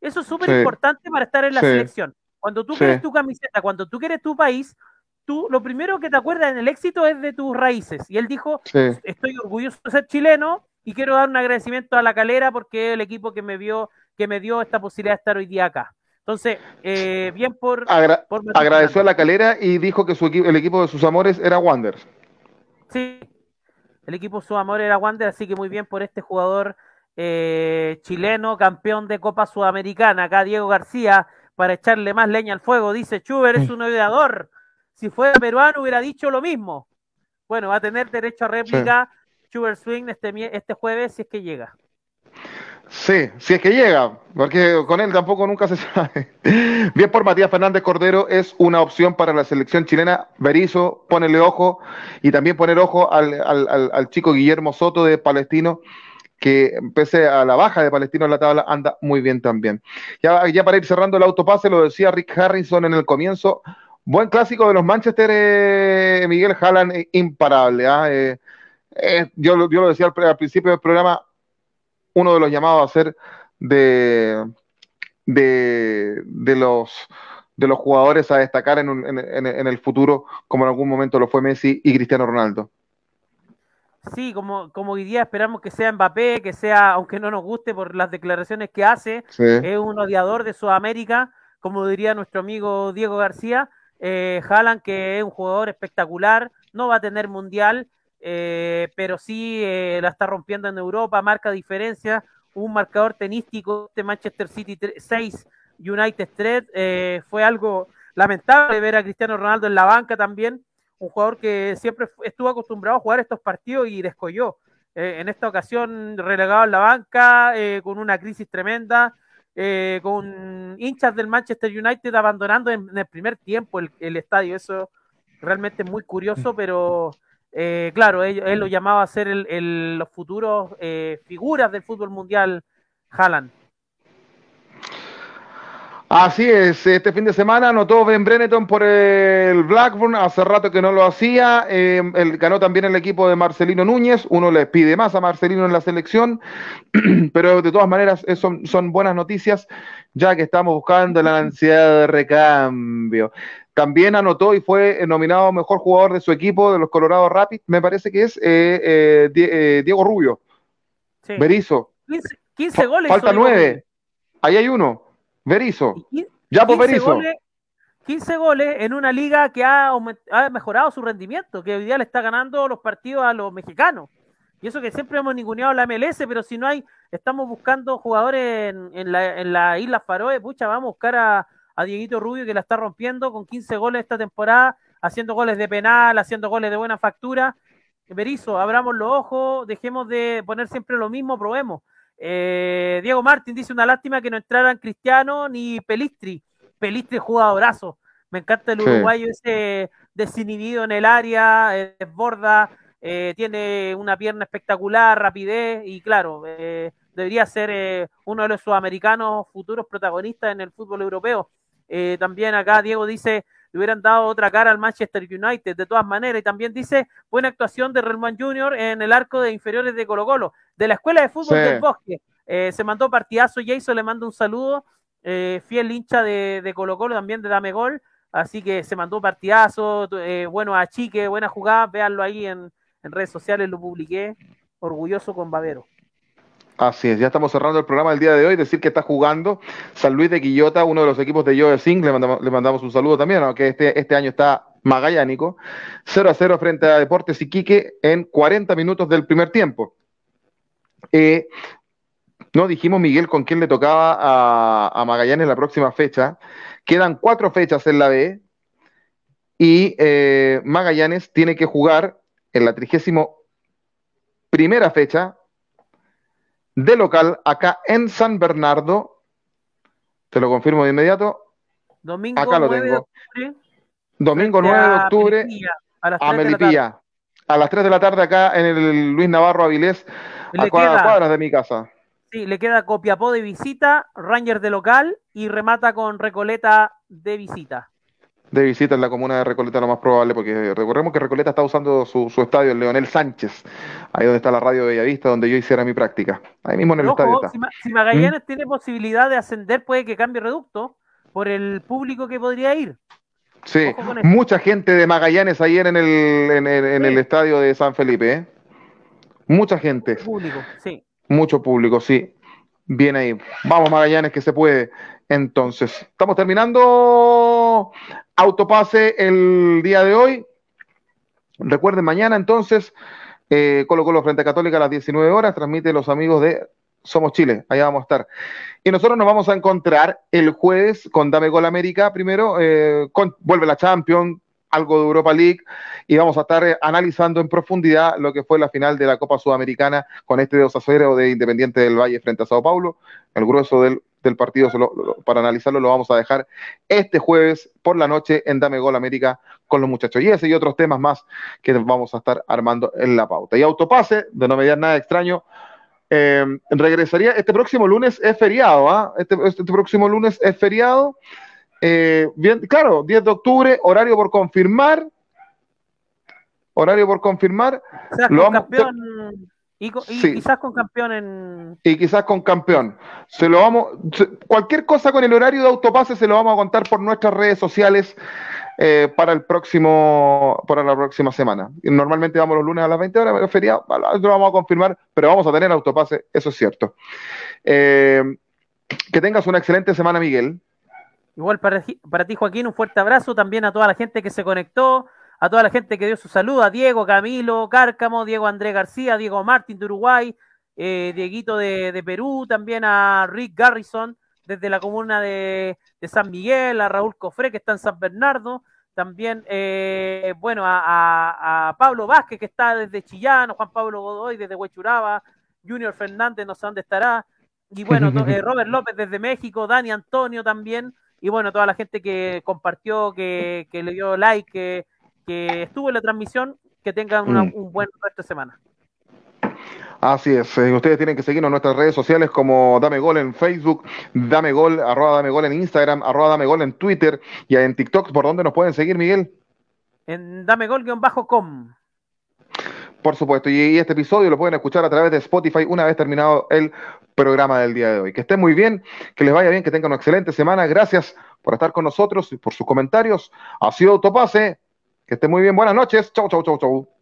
Eso es súper importante para estar en la selección. Cuando tú quieres tu camiseta, cuando tú quieres tu país, tú lo primero que te acuerdas en el éxito es de tus raíces. Y él dijo, estoy orgulloso de ser chileno y quiero dar un agradecimiento a la calera porque es el equipo que me vio, que me dio esta posibilidad de estar hoy día acá. Entonces, eh, bien por, agradeció a la calera y dijo que su el equipo de sus amores era Wanderers. Sí, el equipo su amor era Wander, así que muy bien por este jugador eh, chileno, campeón de Copa Sudamericana. Acá Diego García, para echarle más leña al fuego, dice Chuber es un odiador. Si fuera peruano hubiera dicho lo mismo. Bueno, va a tener derecho a réplica Chuber Swing este, este jueves si es que llega. Sí, si es que llega, porque con él tampoco nunca se sabe. Bien por Matías Fernández Cordero, es una opción para la selección chilena. Berizo, ponele ojo, y también poner ojo al, chico Guillermo Soto de Palestino, que pese a la baja de Palestino en la tabla, anda muy bien también. Ya, ya para ir cerrando el autopase, lo decía Rick Harrison en el comienzo, buen clásico de los Manchester, eh, Miguel Halland, eh, imparable. ¿ah? Eh, yo, yo, lo decía al principio del programa, uno de los llamados a ser de, de, los de los jugadores a destacar en, en, el futuro, como en algún momento lo fue Messi y Cristiano Ronaldo. Sí, como, como hoy día esperamos que sea Mbappé, que sea, aunque no nos guste por las declaraciones que hace, es un odiador de Sudamérica, como diría nuestro amigo Diego García. Eh, que es un jugador espectacular, no va a tener mundial, eh, pero sí eh, la está rompiendo en Europa, marca diferencia, un marcador tenístico de Manchester City 6, United 3, eh, fue algo lamentable ver a Cristiano Ronaldo en la banca también, un jugador que siempre estuvo acostumbrado a jugar estos partidos y descolló. en esta ocasión relegado en la banca, con una crisis tremenda, con hinchas del Manchester United abandonando en, el primer tiempo el, el estadio. Eso realmente muy curioso, pero eh, claro, él, lo llamaba a ser el, los futuros eh, figuras del fútbol mundial, Haaland. Así es, este fin de semana anotó Ben Brenneton por el Blackburn, hace rato que no lo hacía, eh, ganó también el equipo de Marcelino Núñez, uno le pide más a Marcelino en la selección, pero de todas maneras son, son buenas noticias, ya que estamos buscando la ansiedad de recambio. También anotó y fue nominado mejor jugador de su equipo, de los Colorado Rapids, me parece que es eh, eh, Diego Rubio, sí. Berizo. 15, goles. Falta nueve, ahí hay uno. Berizzo. Ya por Berizzo. 15 goles en una liga que ha, mejorado su rendimiento, que hoy día le está ganando los partidos a los mexicanos. Y eso que siempre hemos ninguneado la MLS, pero si no hay, estamos buscando jugadores en, la, en la isla Faroe, pucha, vamos a buscar a, a Dieguito Rubio que la está rompiendo con 15 goles esta temporada, haciendo goles de penal, haciendo goles de buena factura. Berizzo, abramos los ojos, dejemos de poner siempre lo mismo, probemos. Eh, Diego Martín dice una lástima que no entraran Cristiano ni Pelistri. peliste jugadorazo. Me encanta el uruguayo ese desinhibido en el área, desborda, eh, tiene una pierna espectacular, rapidez y claro, eh, debería ser eh, uno de los sudamericanos futuros protagonistas en el fútbol europeo. También acá Diego dice, le hubieran dado otra cara al Manchester United, de todas maneras, y también dice, buena actuación de Relman Junior en el arco de inferiores de Colo Colo, de la Escuela de Fútbol del Bosque. se mandó partidazo, Jason le manda un saludo, fiel hincha de, de Colo Colo, también de Dame Gol, así que se mandó partidazo, bueno a Chique, buena jugada, véanlo ahí en, en redes sociales lo publiqué, orgulloso con Babero. Así es, ya estamos cerrando el programa del día de hoy. Decir que está jugando San Luis de Quillota, uno de los equipos de Joe Sing. Le mandamos, le mandamos un saludo también, aunque este, este año está magallánico. 0 a 0 frente a Deportes Iquique en 40 minutos del primer tiempo. Eh, no dijimos, Miguel, con quién le tocaba a, a, Magallanes la próxima fecha. Quedan cuatro fechas en la B y eh, Magallanes tiene que jugar en la trigésimo primera fecha de local acá en San Bernardo. Te lo confirmo de inmediato. Domingo acá lo tengo. Domingo 9 de octubre a, Melipilla. A las 3 de la tarde acá en el Luis Navarro Avilés, a cuadras de mi casa. Sí, le queda Copiapó de visita, Rangers de local y remata con Recoleta de visita de visita en la comuna de Recoleta lo más probable, porque recordemos que Recoleta está usando su, estadio, el Leonel Sánchez, ahí donde está la radio Bellavista, donde yo hiciera mi práctica. Ahí mismo en el estadio está. Si, Magallanes ¿Mm? tiene posibilidad de ascender, puede que cambie reducto por el público que podría ir. Sí, mucha gente de Magallanes ayer en el, en el, estadio de San Felipe, ¿eh? Mucha gente. Mucho público, sí. Mucho público, sí. Bien ahí. Vamos, Magallanes, que se puede. Entonces, estamos terminando autopase el día de hoy. Recuerden, mañana entonces, eh, Colo Colo frente a Católica a las 19 horas, transmite los amigos de Somos Chile, allá vamos a estar. Y nosotros nos vamos a encontrar el jueves con Dame Gol América, primero, eh, con, vuelve la Champions, algo de Europa League, y vamos a estar eh, analizando en profundidad lo que fue la final de la Copa Sudamericana con este de Osasero de Independiente del Valle frente a Sao Paulo, el grueso del del partido, para analizarlo, lo vamos a dejar este jueves por la noche en Dame Gol América con los muchachos. Y ese y otros temas más que vamos a estar armando en la pauta. Y autopase, de no mediar nada extraño, eh, regresaría este próximo lunes, es feriado, ¿ah? Este, este, próximo lunes es feriado. Eh, bien, claro, 10 de octubre, horario por confirmar. Horario por confirmar. lo vamos, y, quizás con campeón en. Y quizás con campeón. Se lo vamos. cualquier cosa con el horario de autopase se lo vamos a contar por nuestras redes sociales eh, para el próximo, para la próxima semana. Normalmente vamos los lunes a las 20 horas, pero feriado, lo vamos a confirmar, pero vamos a tener autopase, eso es cierto. Eh, que tengas una excelente semana, Miguel. Igual para, para ti, Joaquín, un fuerte abrazo también a toda la gente que se conectó a toda la gente que dio su saludo, a Diego, Camilo, Cárcamo, Diego Andrés García, Diego Martín de Uruguay, eh, Dieguito de, Perú, también a Rick Garrison desde la comuna de, San Miguel, a Raúl Cofré que está en San Bernardo, también, eh, bueno, a, Pablo Vázquez que está desde Chillán, Juan Pablo Godoy desde Huechuraba, Junior Fernández no sé dónde estará, y bueno, eh, Robert López desde México, Dani Antonio también, y bueno, toda la gente que compartió, que, que le dio like, que que estuvo en la transmisión, que tengan mm. un buen resto de semana. Así es, eh, ustedes tienen que seguirnos en nuestras redes sociales como Dame Gol en Facebook, Dame Gol, arroba Dame Gol en Instagram, arroba Dame Gol en Twitter y en TikTok. ¿Por dónde nos pueden seguir, Miguel? En Dame Gol-com. Por supuesto, y este episodio lo pueden escuchar a través de Spotify una vez terminado el programa del día de hoy. Que estén muy bien, que les vaya bien, que tengan una excelente semana. Gracias por estar con nosotros y por sus comentarios. Ha sido Autopase. Que esté muy bien. Buenas noches. Chau, chau, chau, chau.